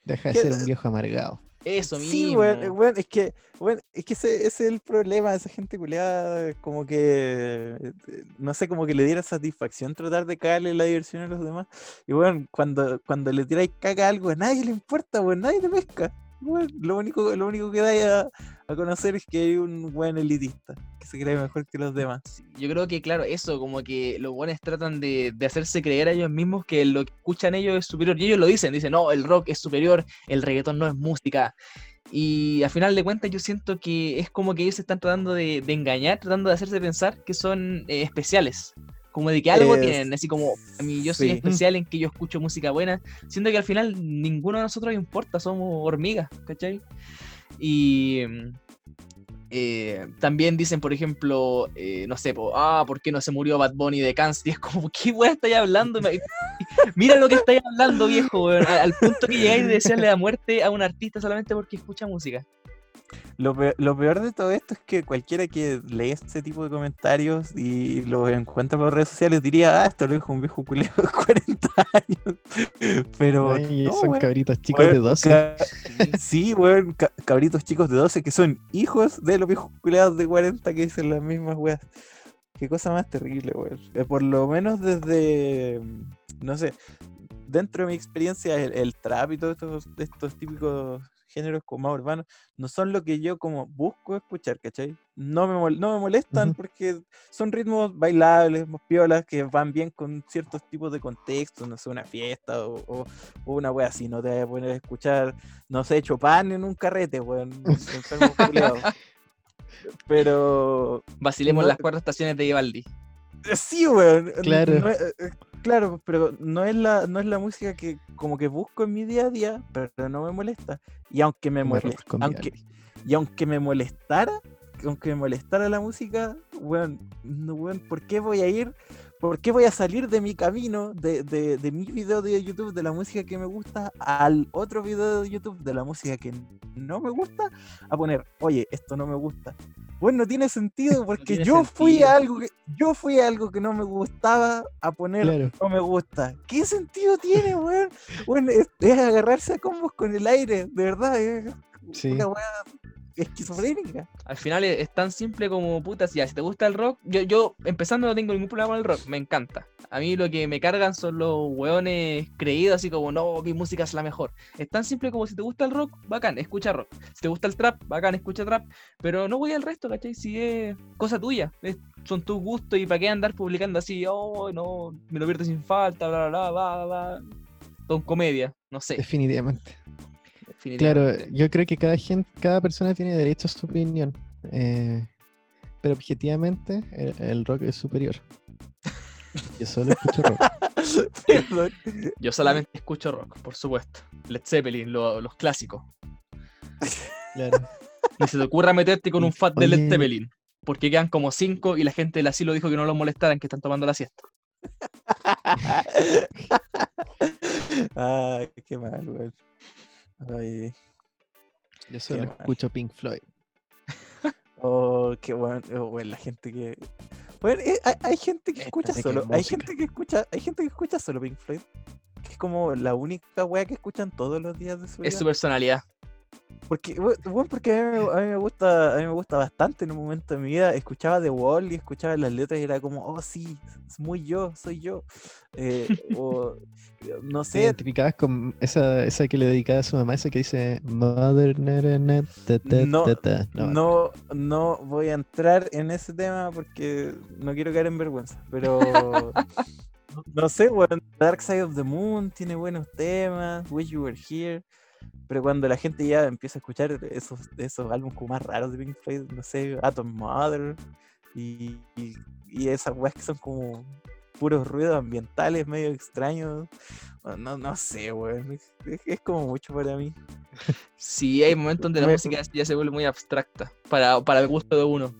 C: Deja de
B: ¿Qué-
C: ser un viejo amargado.
D: Eso mismo.
B: Sí, weón, eh, weón, es que, weón, es que ese, ese es el problema de esa gente culiada, como que, eh, no sé, como que le diera satisfacción tratar de cagarle la diversión a los demás. Y bueno, cuando, cuando le tiráis caca a algo, a nadie le importa, weón, nadie te pesca. Lo único, lo único que dais a, conocer es que hay un buen elitista, que se cree mejor que los demás.
D: Yo creo que, claro, eso, como que los buenos tratan de, hacerse creer a ellos mismos que lo que escuchan ellos es superior. Y ellos lo dicen, dicen, no, el rock es superior, el reggaetón no es música. Y a final de cuentas yo siento que es como que ellos se están tratando de, de engañar, tratando de hacerse pensar que son eh, especiales. Como de que algo
B: Es-
D: tienen, así como a mí yo soy
B: sí.
D: especial en que yo escucho música buena, siendo que al final ninguno de nosotros importa, somos hormigas, ¿cachai? Y, Eh, también dicen, por ejemplo, eh, no sé, po, ah, ¿por qué no se murió Bad Bunny de cáncer? Y es como, ¿qué weá estáis hablando? Mira lo que estáis hablando, viejo, weón, Al punto que llegáis de desearle la muerte a un artista solamente porque escucha música.
B: Lo peor, lo peor de todo esto es que cualquiera que lee este tipo de comentarios y lo encuentra por redes sociales diría, ah, esto lo dijo un viejo culeo de <laughs> 40 años. Pero
C: Ay,
B: no,
C: son cabritos chicos de
B: Weón,
C: 12.
B: ca- Sí, weón, ca- cabritos chicos de 12 que son hijos de los viejos culeados de 40 que dicen las mismas weas. Qué cosa más terrible, weón. Eh, por lo menos desde, no sé, dentro de mi experiencia, el, el trap y todos estos, estos típicos géneros como más urbanos, no son lo que yo como busco escuchar, ¿cachai? No me, mol- no me molestan porque son ritmos bailables, más piolas, que van bien con ciertos tipos de contextos, no sé, una fiesta o, o- o una wea así, no te vas a poner a escuchar, no sé, Chopin en un carrete, weón. Pero
D: Vacilemos
B: No-
D: las cuatro estaciones de Vivaldi.
B: Eh, Sí, weón. n-
C: Claro.
B: no eh, eh, claro, pero no es la, no es la música que como que busco en mi día a día, pero no me molesta. Y aunque me molesta,
C: con
B: aunque, y aunque me molestara, aunque me molestara la música, weón, no, weón, ¿por qué voy a ir? ¿Por qué voy a salir de mi camino, de, de, de mi video de YouTube, de la música que me gusta, al otro video de YouTube de la música que no me gusta, a poner, oye, esto no me gusta? Bueno, no tiene sentido <laughs> porque
D: tiene
B: yo fui
D: sentido.
B: a algo que yo fui a algo que no me gustaba a poner
C: Claro.
B: no me gusta. ¿Qué sentido tiene, weón? Bueno, es, es agarrarse a combos con el aire, de verdad, es
C: Sí.
B: una <laughs> esquizofrénica.
D: Al final es, es tan simple como putas, ya, si te gusta el rock, yo, yo empezando no tengo ningún problema con el rock, me encanta. A mí lo que me cargan son los weones creídos, así como, no, mi música es la mejor. Es tan simple como si te gusta el rock, bacán, escucha rock. Si te gusta el trap, bacán, escucha trap. Pero no voy al resto, ¿cachai? Si es cosa tuya, es- son tus gustos y para qué andar publicando así, oh, no, me lo pierdo sin falta, bla, bla, bla, bla, bla. Con comedia, no sé.
C: Definitivamente. Claro, yo creo que cada gente, cada persona tiene derecho a su opinión. eh, pero objetivamente el, el rock es superior. <laughs> Yo solo escucho rock. <laughs>
B: Perdón.
D: Yo solamente escucho rock, por supuesto. Led Zeppelin, lo- los clásicos.
C: Claro.
D: Ni se te ocurra meterte con un fat de Led. Zeppelin. Porque quedan como cinco y la gente del asilo dijo que no los molestaran, que están tomando la siesta. <laughs>
B: Ay, qué mal, weón. Ay,
C: Yo solo escucho Pink Floyd. <laughs>
B: oh, qué bueno, oh, weón, la gente que. Bueno, eh, hay, hay gente que
C: Esta
B: escucha
C: es
B: solo. Hay gente que escucha, hay gente que escucha solo Pink Floyd. Que es como la única wea que escuchan todos los días de su vida.
D: Es su personalidad.
B: Porque, bueno, porque a mí, me- a mí me gusta, a mí me gusta bastante en un momento de mi vida. Escuchaba The Wall y escuchaba las letras y era como, oh sí, es muy yo, soy yo. Eh, o no
C: ¿Te
B: sé,
C: identificabas con esa, esa que le dedicaba a su mamá, esa que dice Mother na, na, ta, ta,
B: No,
C: ta, ta"? No,
B: no, no voy a entrar en ese tema porque no quiero caer en vergüenza. Pero no- <laughs> no sé, bueno, Dark Side of the Moon tiene buenos temas, Wish You Were Here. Pero cuando la gente ya empieza a escuchar esos, esos álbumes como más raros de Pink Floyd, no sé, Atom Mother y, y, y esas weas que son como puros ruidos ambientales medio extraños, no, no sé, weón, es, como mucho para mí.
D: Sí, hay momentos donde la
B: Me-
D: música ya se vuelve muy abstracta para, para el gusto de uno.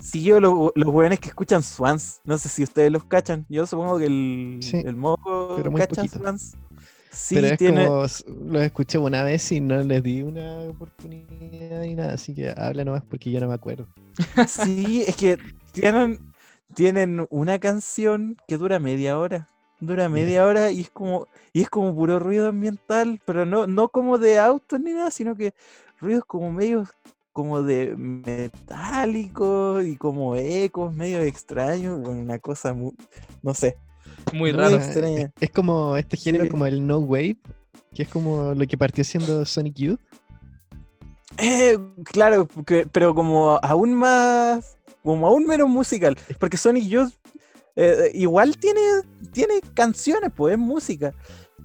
B: Sí, yo lo- los weones que escuchan Swans, no sé si ustedes los cachan, yo supongo que el,
C: Sí,
B: el modo
C: pero muy
B: cachan
C: poquito.
B: Swans. Sí,
C: Pero es
B: tiene,
C: como, los escuché una vez y no les di una oportunidad ni nada, así que habla nomás porque yo no me acuerdo. <laughs>
B: Sí, es que tienen, tienen una canción que dura media hora. Dura media hora y es como, y es como puro ruido ambiental, pero no, no como de autos ni nada, sino que ruidos como medios como de metálicos y como ecos medio extraños, una cosa muy, no sé.
D: Muy raro.
C: Es, como este género
B: Sí.
C: como el no wave, que es como lo que partió siendo Sonic Youth.
B: Eh, claro, porque- pero como aún más, como aún menos musical, porque Sonic Youth eh, igual tiene, tiene canciones, pues es música,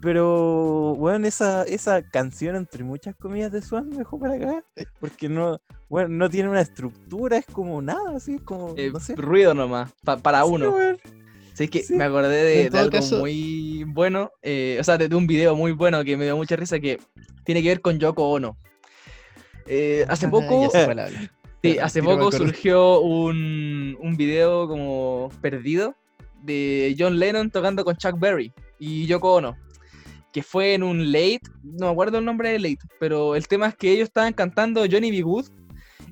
B: pero bueno, esa, esa canción entre muchas comillas de Swan me dejó para acá, porque no, bueno, no tiene una estructura, es como nada, así, es como,
D: Eh,
B: no sé.
D: ruido nomás, pa- para
B: Sí,
D: uno. Sí, que
B: Sí.
D: me acordé de, algo
C: caso-
D: muy bueno, eh, o sea, de, de un video muy bueno que me dio mucha risa que tiene que ver con Yoko Ono. Eh, hace
C: Ah,
D: poco,
C: sé. <laughs>
D: Sí, hace poco surgió un, un video como perdido de John Lennon tocando con Chuck Berry y Yoko Ono, que fue en un late, no me acuerdo el nombre del late, pero el tema es que ellos estaban cantando Johnny B. Good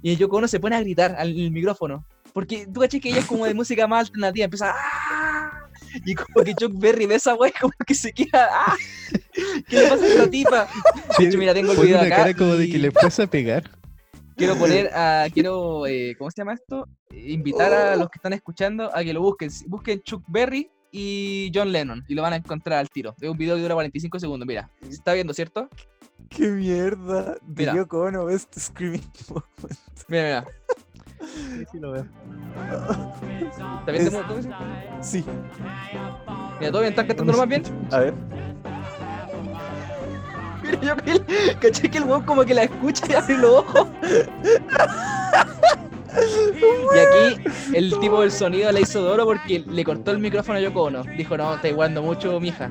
D: y Yoko Ono se pone a gritar al micrófono. Porque tú caché que ella es como de música más alternativa, empieza ¡Ah! Y como que Chuck Berry ve esa wey como que se queda ¡Ah! ¿Qué le pasa a esta tipa? De hecho, mira, tengo el video
C: una
D: acá.
C: cara como de que
D: y-
C: le fuese a pegar.
D: quiero poner a, quiero, eh, ¿cómo se llama esto? Invitar a los que están escuchando a que lo busquen. Busquen Chuck Berry y John Lennon y lo van a encontrar al tiro. Es un video que dura 45 segundos, mira. Se está viendo, ¿cierto?
B: ¡Qué mierda! De
D: Mira.
B: Yoko Ono, Best Screaming Moment.
D: Mira, mira.
C: Sí, sí lo veo.
D: ¿Está bien?
B: Es-
D: ¿Todo bien?
B: Sí.
D: Mira, ¿todo bien? ¿Estás cantando lo más bien?
B: A ver.
D: Mira, yo que el- caché que el weón como que la escucha y abre los ojos. Y aquí el tipo del sonido la hizo de oro porque le cortó el micrófono a Yoko Ono. Dijo, no, está jugando mucho, mija.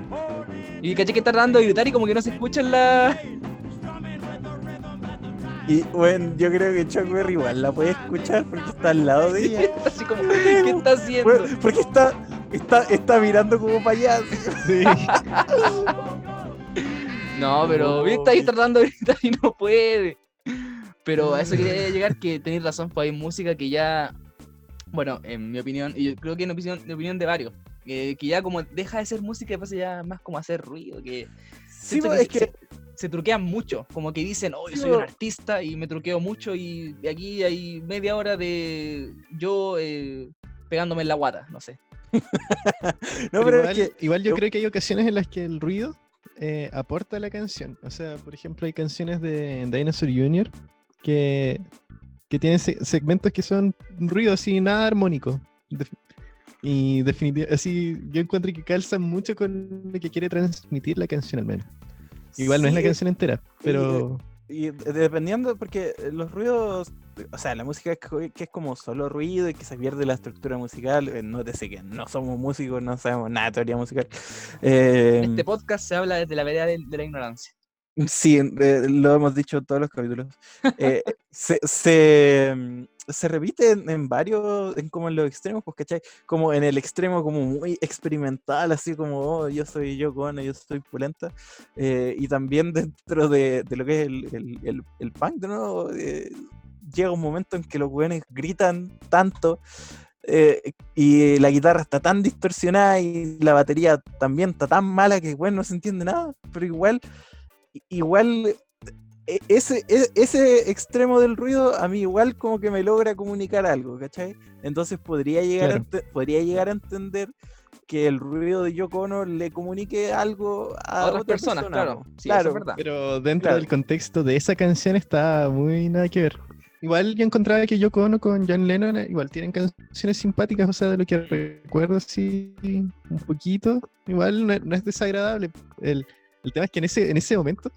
D: Y caché que está tratando de gritar y como que no se escucha en la...
B: Y bueno, yo creo que Chuck Berry igual la puede escuchar porque está al lado de ella. <laughs>
D: Así como, ¿qué está haciendo?
B: Bueno, porque está, está, está mirando como así.
C: Sí. <laughs>
D: No, pero está ahí tratando de gritar y no puede. Pero a eso quería llegar que tenéis razón, pues hay música que ya, bueno, en mi opinión, y yo creo que en opinión, en opinión de varios, eh, que ya como deja de ser música y pasa ya más como a hacer ruido, que
B: Sí, pues, es
D: se-
B: que
D: se, se truquean mucho, como que dicen, oh, yo soy un artista y me truqueo mucho y aquí hay media hora de yo eh, pegándome en la guata, no sé. <laughs>
B: no,
C: Pero
B: pero
C: igual,
B: es que
C: igual yo
B: yo-
C: creo que hay ocasiones en las que el ruido eh, aporta a la canción. O sea, por ejemplo, hay canciones de Dinosaur Jr. que, que tienen se- segmentos que son ruido así, nada armónico. Y definitivamente, así yo encuentro que calzan mucho con lo que quiere transmitir la canción al menos. Igual no es la
B: sí,
C: canción entera, pero
B: Y de- dependiendo, porque los ruidos, o sea, la música que, que es como solo ruido y que se pierde la estructura musical, eh, nótese que no somos músicos, no sabemos nada de teoría musical. Eh,
D: En este podcast se habla desde la vereda de, de la ignorancia. <laughs>
B: Sí, eh, lo hemos dicho en todos los capítulos. Eh, <laughs> se, se, mm, se repite en, en varios, en como en los extremos, pues, ¿cachai? Como en el extremo como muy experimental, así como, oh, yo soy yo Ono, yo soy Pulenta. eh, y también <laughs> dentro de, de lo que es el, el, el, el punk, nuevo, eh, llega un momento en que los weones gritan tanto eh, y la guitarra está tan distorsionada y la batería también está tan mala que, bueno, no se entiende nada, pero igual igual e- ese, e- ese extremo del ruido a mí igual como que me logra comunicar algo, ¿cachai? Entonces podría llegar,
C: Claro.
B: a, podría llegar a entender que el ruido de Yoko Ono le comunique algo a,
D: A otras
B: otra
D: personas,
B: persona,
D: claro. eso es verdad.
C: Pero dentro
B: Claro.
C: del contexto de esa canción está muy nada que ver. Igual yo encontraba que Yoko Ono con John Lennon eh, igual tienen canciones simpáticas, o sea, de lo que recuerdo así un poquito. Igual no, no es desagradable. El, el tema es que en ese, en ese momento,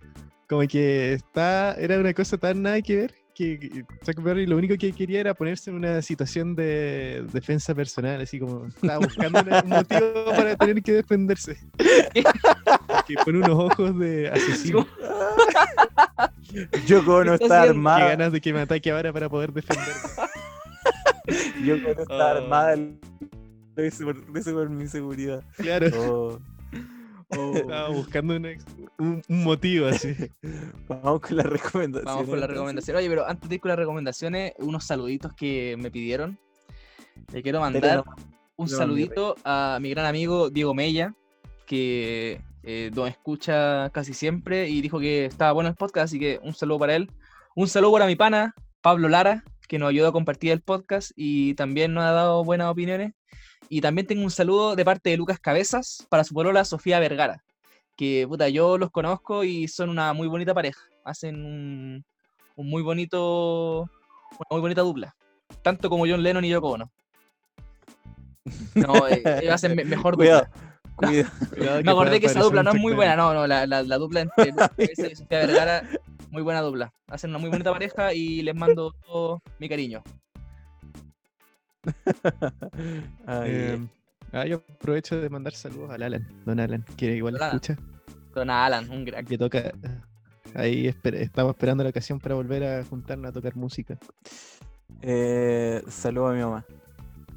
C: como que está, era una cosa tan nada que ver, que Berry lo único que quería era ponerse en una situación de defensa personal, así como estaba buscando un motivo para tener que defenderse. que pone unos ojos de asesino.
B: Yoko
D: ¿Qué está haciendo?
C: Qué
B: armada,
C: ganas de que me ataque ahora para poder defenderme.
B: Yoko Ono está
C: Ah.
B: armada, lo hice por, lo hice por mi seguridad.
C: Claro,
B: Oh,
C: estaba buscando una un, un motivo así. <laughs>
B: vamos con la recomendación.
D: Vamos con la
B: entonces.
D: recomendación. Oye, pero antes de ir con las recomendaciones, unos saluditos que me pidieron. Le quiero mandar un
B: no, mi
D: saludito a mi gran amigo Diego Mella, que eh, nos escucha casi siempre y dijo que estaba bueno el podcast, así que un saludo para él. Un saludo para mi pana, Pablo Lara, que nos ayudó a compartir el podcast y también nos ha dado buenas opiniones. Y también tengo un saludo de parte de Lucas Cabezas para su polola Sofía Vergara, que puta, yo los conozco y son una muy bonita pareja. Hacen un, un muy bonito, una muy bonita dupla. Tanto como John Lennon y Yoko Ono. No, eh, ellos hacen me- mejor
B: Cuidado,
D: dupla.
B: cuidado. <laughs>
C: Cuidado
D: Me acordé que esa dupla no es muy buena, no, no, la, la, la dupla entre <laughs> Lucas Cabezas y Sofía Vergara, muy buena dupla. Hacen una muy bonita pareja y les mando todo mi cariño. <laughs>
B: Ay,
C: Eh, ah, yo aprovecho de mandar saludos al Alan, don Alan, que igual
D: Don Alan.
C: escucha,
D: Con Alan, un crack.
C: que toca. Ahí espera- estamos esperando la ocasión para volver a juntarnos a tocar música.
B: Eh, saludo a mi mamá.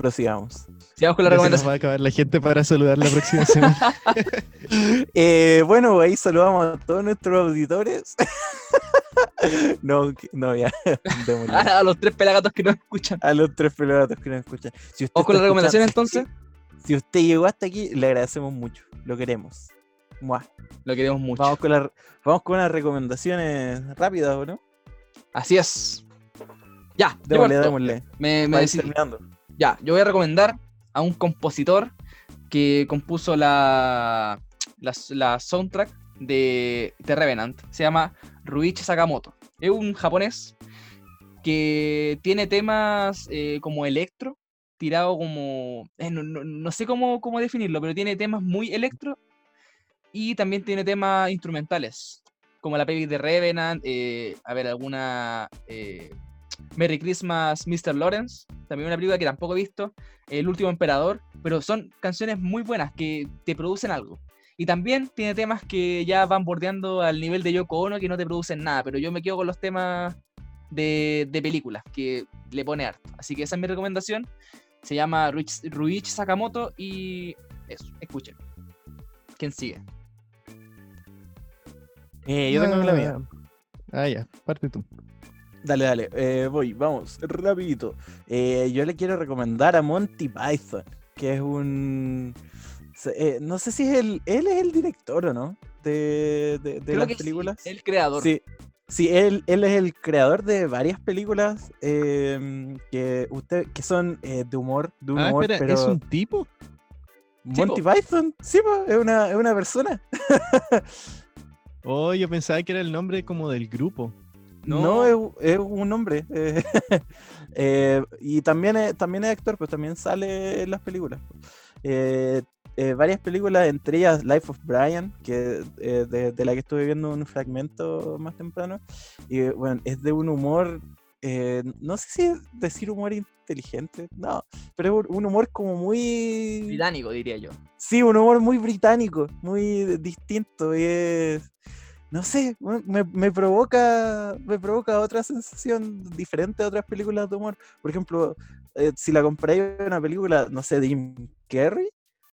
B: Prosigamos.
D: Sigamos con la
C: Ya se nos
D: recomendación.
C: va a acabar la gente para saludar la próxima semana. <laughs>
B: Eh, bueno, ahí saludamos a todos nuestros auditores. <laughs> no, no, ya. <laughs> démosle.
D: Ah, a los tres pelagatos que nos escuchan.
B: A los tres pelogatos que nos escuchan. Si usted
D: Vamos con recomendaciones
B: escuchando-
D: entonces.
B: Si usted llegó hasta aquí, le agradecemos mucho. Lo queremos. Mua.
D: Lo queremos mucho.
B: Vamos con, la- vamos con unas recomendaciones rápidas, ¿o no?
D: Así es. Ya,
B: Démosle, démosle.
D: Me, me
B: terminando.
D: Ya, yo voy a recomendar a un compositor que compuso la, la, soundtrack de The Revenant. Se llama Ruichi Sakamoto. Es un japonés que tiene temas eh, como electro, tirado como... eh, no, no- no sé cómo, cómo definirlo, pero tiene temas muy electro y también tiene temas instrumentales, como la peli de Revenant, eh, a ver, alguna... Merry Christmas, Mr. Lawrence, también una película que tampoco he visto, El último emperador, pero son canciones muy buenas que te producen algo. Y también tiene temas que ya van bordeando al nivel de Yoko Ono que no te producen nada, pero yo me quedo con los temas de, de películas que le pone harto. Así que esa es mi recomendación. Se llama Ruichi, Ruichi Sakamoto y eso, escuchen. ¿Quién sigue?
B: Eh, yo tengo la mía.
C: Ah, ya, parte tú.
B: Dale, dale. eh, voy, vamos, rapidito. Eh, yo le quiero recomendar a Monty Python, que es un... eh, no sé si es el... Él es el director o no, de, de, las
D: que sí,
B: películas.
D: el creador.
B: Sí, sí él, él es el creador de varias películas em, que, usted, que son eh, de humor, de un
C: Ah,
B: humor,
C: espera,
B: pero...
C: ¿es un tipo?
B: Monty. Python, sí, po, es una, es una persona. <laughs>
C: Oh, yo pensaba que era el nombre como del grupo.
B: No,
D: No.
B: es, un hombre. eh, <laughs> eh, y también es, también es actor, pues también sale en las películas. Eh, eh, varias películas, entre ellas Life of Brian, que eh, de, de la que estuve viendo un fragmento más temprano. Y bueno, es de un humor, eh, no sé si decir humor inteligente, no, pero es un humor como muy...
D: Británico, diría yo.
B: Sí, un humor muy británico, muy distinto y es... No sé, me- me, provoca me provoca otra sensación diferente a otras películas de humor. Por ejemplo, eh, si la comparáis a una película, no sé, de Jim Carrey,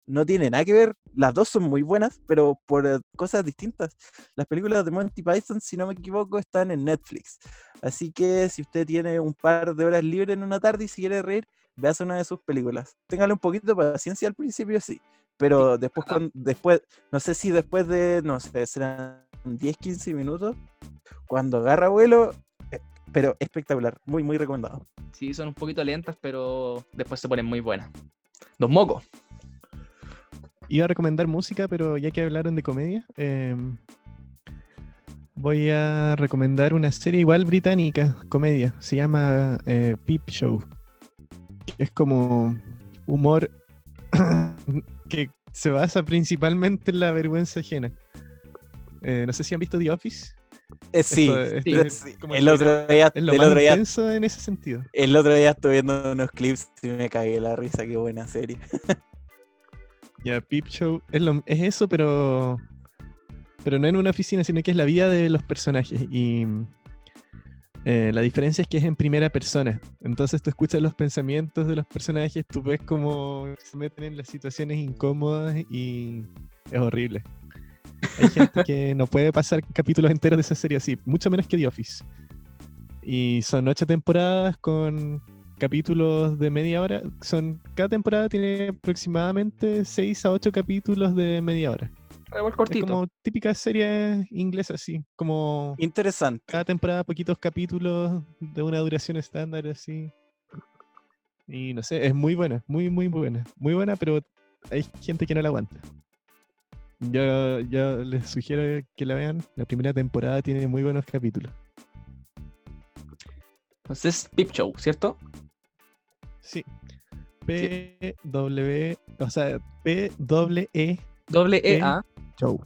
B: no tiene nada que ver. Las dos son muy buenas, pero por eh, cosas distintas. Las películas de Monty Python, si no me equivoco, están en Netflix. Así que si usted tiene un par de horas libres en una tarde y si quiere reír, veas una de sus películas. Téngale un poquito de paciencia al principio, sí. Pero después, después, no sé si después de, no sé, serán 10, 15 minutos, cuando agarra vuelo, eh, pero espectacular, muy, muy recomendado.
D: Sí, son un poquito lentas, pero después se ponen muy buenas. Dos mocos.
C: Iba a recomendar música, pero ya que hablaron de comedia, em, voy a recomendar una serie igual británica, comedia. Se llama eh, Peep Show. Es como humor <coughs> que se basa principalmente en la vergüenza ajena. Eh, no sé si han visto The Office.
B: Eh, sí,
C: Esto- esto
D: sí,
C: es
B: sí,
C: como
B: el otro día,
C: Es lo
B: el
C: más
B: otro día,
C: en ese sentido.
B: el otro día estuve viendo unos clips y me cagué la risa, qué buena serie. <laughs>
C: Ya, Peep Show es eso, pero pero no en una oficina, sino que es la vida de los personajes. Y eh, la diferencia es que es en primera persona. Entonces tú escuchas los pensamientos de los personajes, tú ves cómo se meten en las situaciones incómodas y es horrible. Hay gente que no puede pasar capítulos enteros de esa serie así, mucho menos que The Office. Y son ocho temporadas con capítulos de media hora. Son, cada temporada tiene aproximadamente 6 a 8 capítulos de media hora.
D: Igual
C: Es
D: cortito.
C: como típica serie inglesa, así. Como
B: Interesante.
C: cada temporada poquitos capítulos de una duración estándar, así. Y no sé, es muy buena, muy, muy buena. Muy buena, pero hay gente que no la aguanta. Yo, yo les sugiero que la vean. La primera temporada tiene muy buenos capítulos.
D: Entonces, Peep Show, ¿cierto?
C: Sí. P W, o sea, P W E
D: Doble E
C: Eh.
D: A,
C: Show.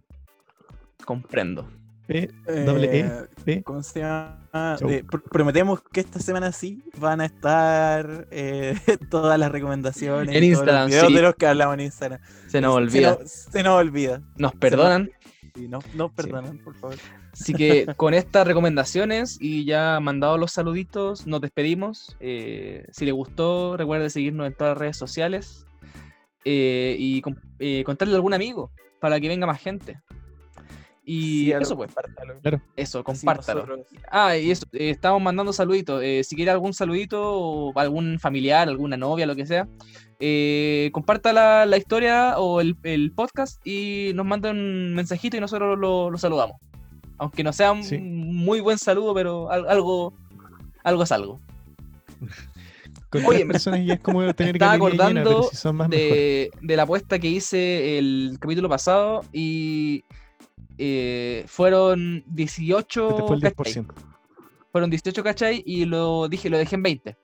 D: comprendo.
C: P doble E
B: Eh,
C: P.
B: ¿Cómo se llama? Eh, pr- prometemos que esta semana sí van a estar eh, <laughs> todas las recomendaciones.
D: En
B: y todos los
D: Instagram,
B: videos
D: sí.
B: de los que hablamos en Instagram.
D: Se nos
B: Se
D: olvida.
B: nos- Se nos olvida.
D: Nos perdonan.
B: No, no perdonan, por favor.
D: Así que <laughs> con estas recomendaciones y ya mandado los saluditos, nos despedimos. Eh, si les gustó, recuerden seguirnos en todas las redes sociales eh, y eh, contarle a algún amigo para que venga más gente. Y
B: Sí,
D: eso pues,
B: compártalo.
D: eso, compártalo. Ah, y eso, eh, estamos mandando saluditos. eh, si quiere algún saludito o algún familiar, alguna novia, lo que sea, eh, comparta la, la historia o el, el podcast y nos manda un mensajito y nosotros lo, lo saludamos. Aunque no sea un
C: Sí.
D: muy buen saludo, pero al- algo, algo es algo.
C: Con
D: Oye,
C: personas ya es como <laughs> tener
D: estaba
C: llena,
D: acordando
C: si son más mejor.
D: De, de la apuesta que hice el capítulo pasado y eh, fueron 18.
C: Este fue el
D: ¿cachai?
C: 10%.
D: fueron 18, ¿cachai? Y lo dije, lo dejé en 20.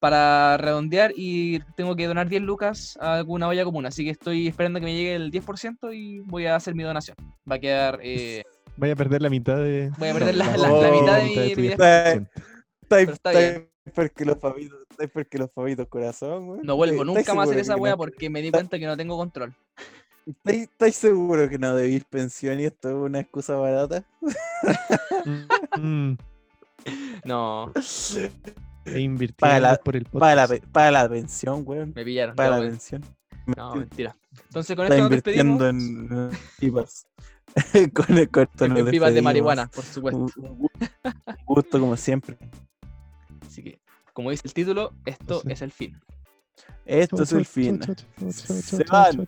D: Para redondear y tengo que donar 10 lucas a alguna olla común. Así que estoy esperando que me llegue el 10% y voy a hacer mi donación. Va a quedar. eh, <laughs>
C: Vaya a perder la mitad de.
D: Voy a perder la- <laughs>
B: la-
C: a
B: la mitad
D: de mi- mi
C: 10%.
B: Está porque los ahí porque los papitos corazón, güey.
D: no vuelvo
B: ¿Estáis
D: nunca más a hacer esa wea
B: no-
D: porque me di cuenta que no tengo control.
B: ¿Estáis seguro que no debís pensión y esto es una excusa barata?
C: Mm,
D: No,
C: e invirtiendo
B: Para la-
C: por el
B: Para la, para la pensión, güey.
D: me pillaron.
B: Para la
D: wea.
B: pensión.
D: No, mentira. Entonces con
B: Está
D: esto nos despedimos.
B: invirtiendo en pipas. <laughs> con el corto
D: En
B: nos
D: pipas de marihuana, por supuesto.
B: Un, un gu- un gusto como siempre.
D: Así que, como dice el título, esto
C: Sí.
D: es el fin.
B: Esto
C: Chau,
B: es el
C: chau,
B: fin.
C: chau, chau, chau, chau,
B: Se
C: chau,
B: van.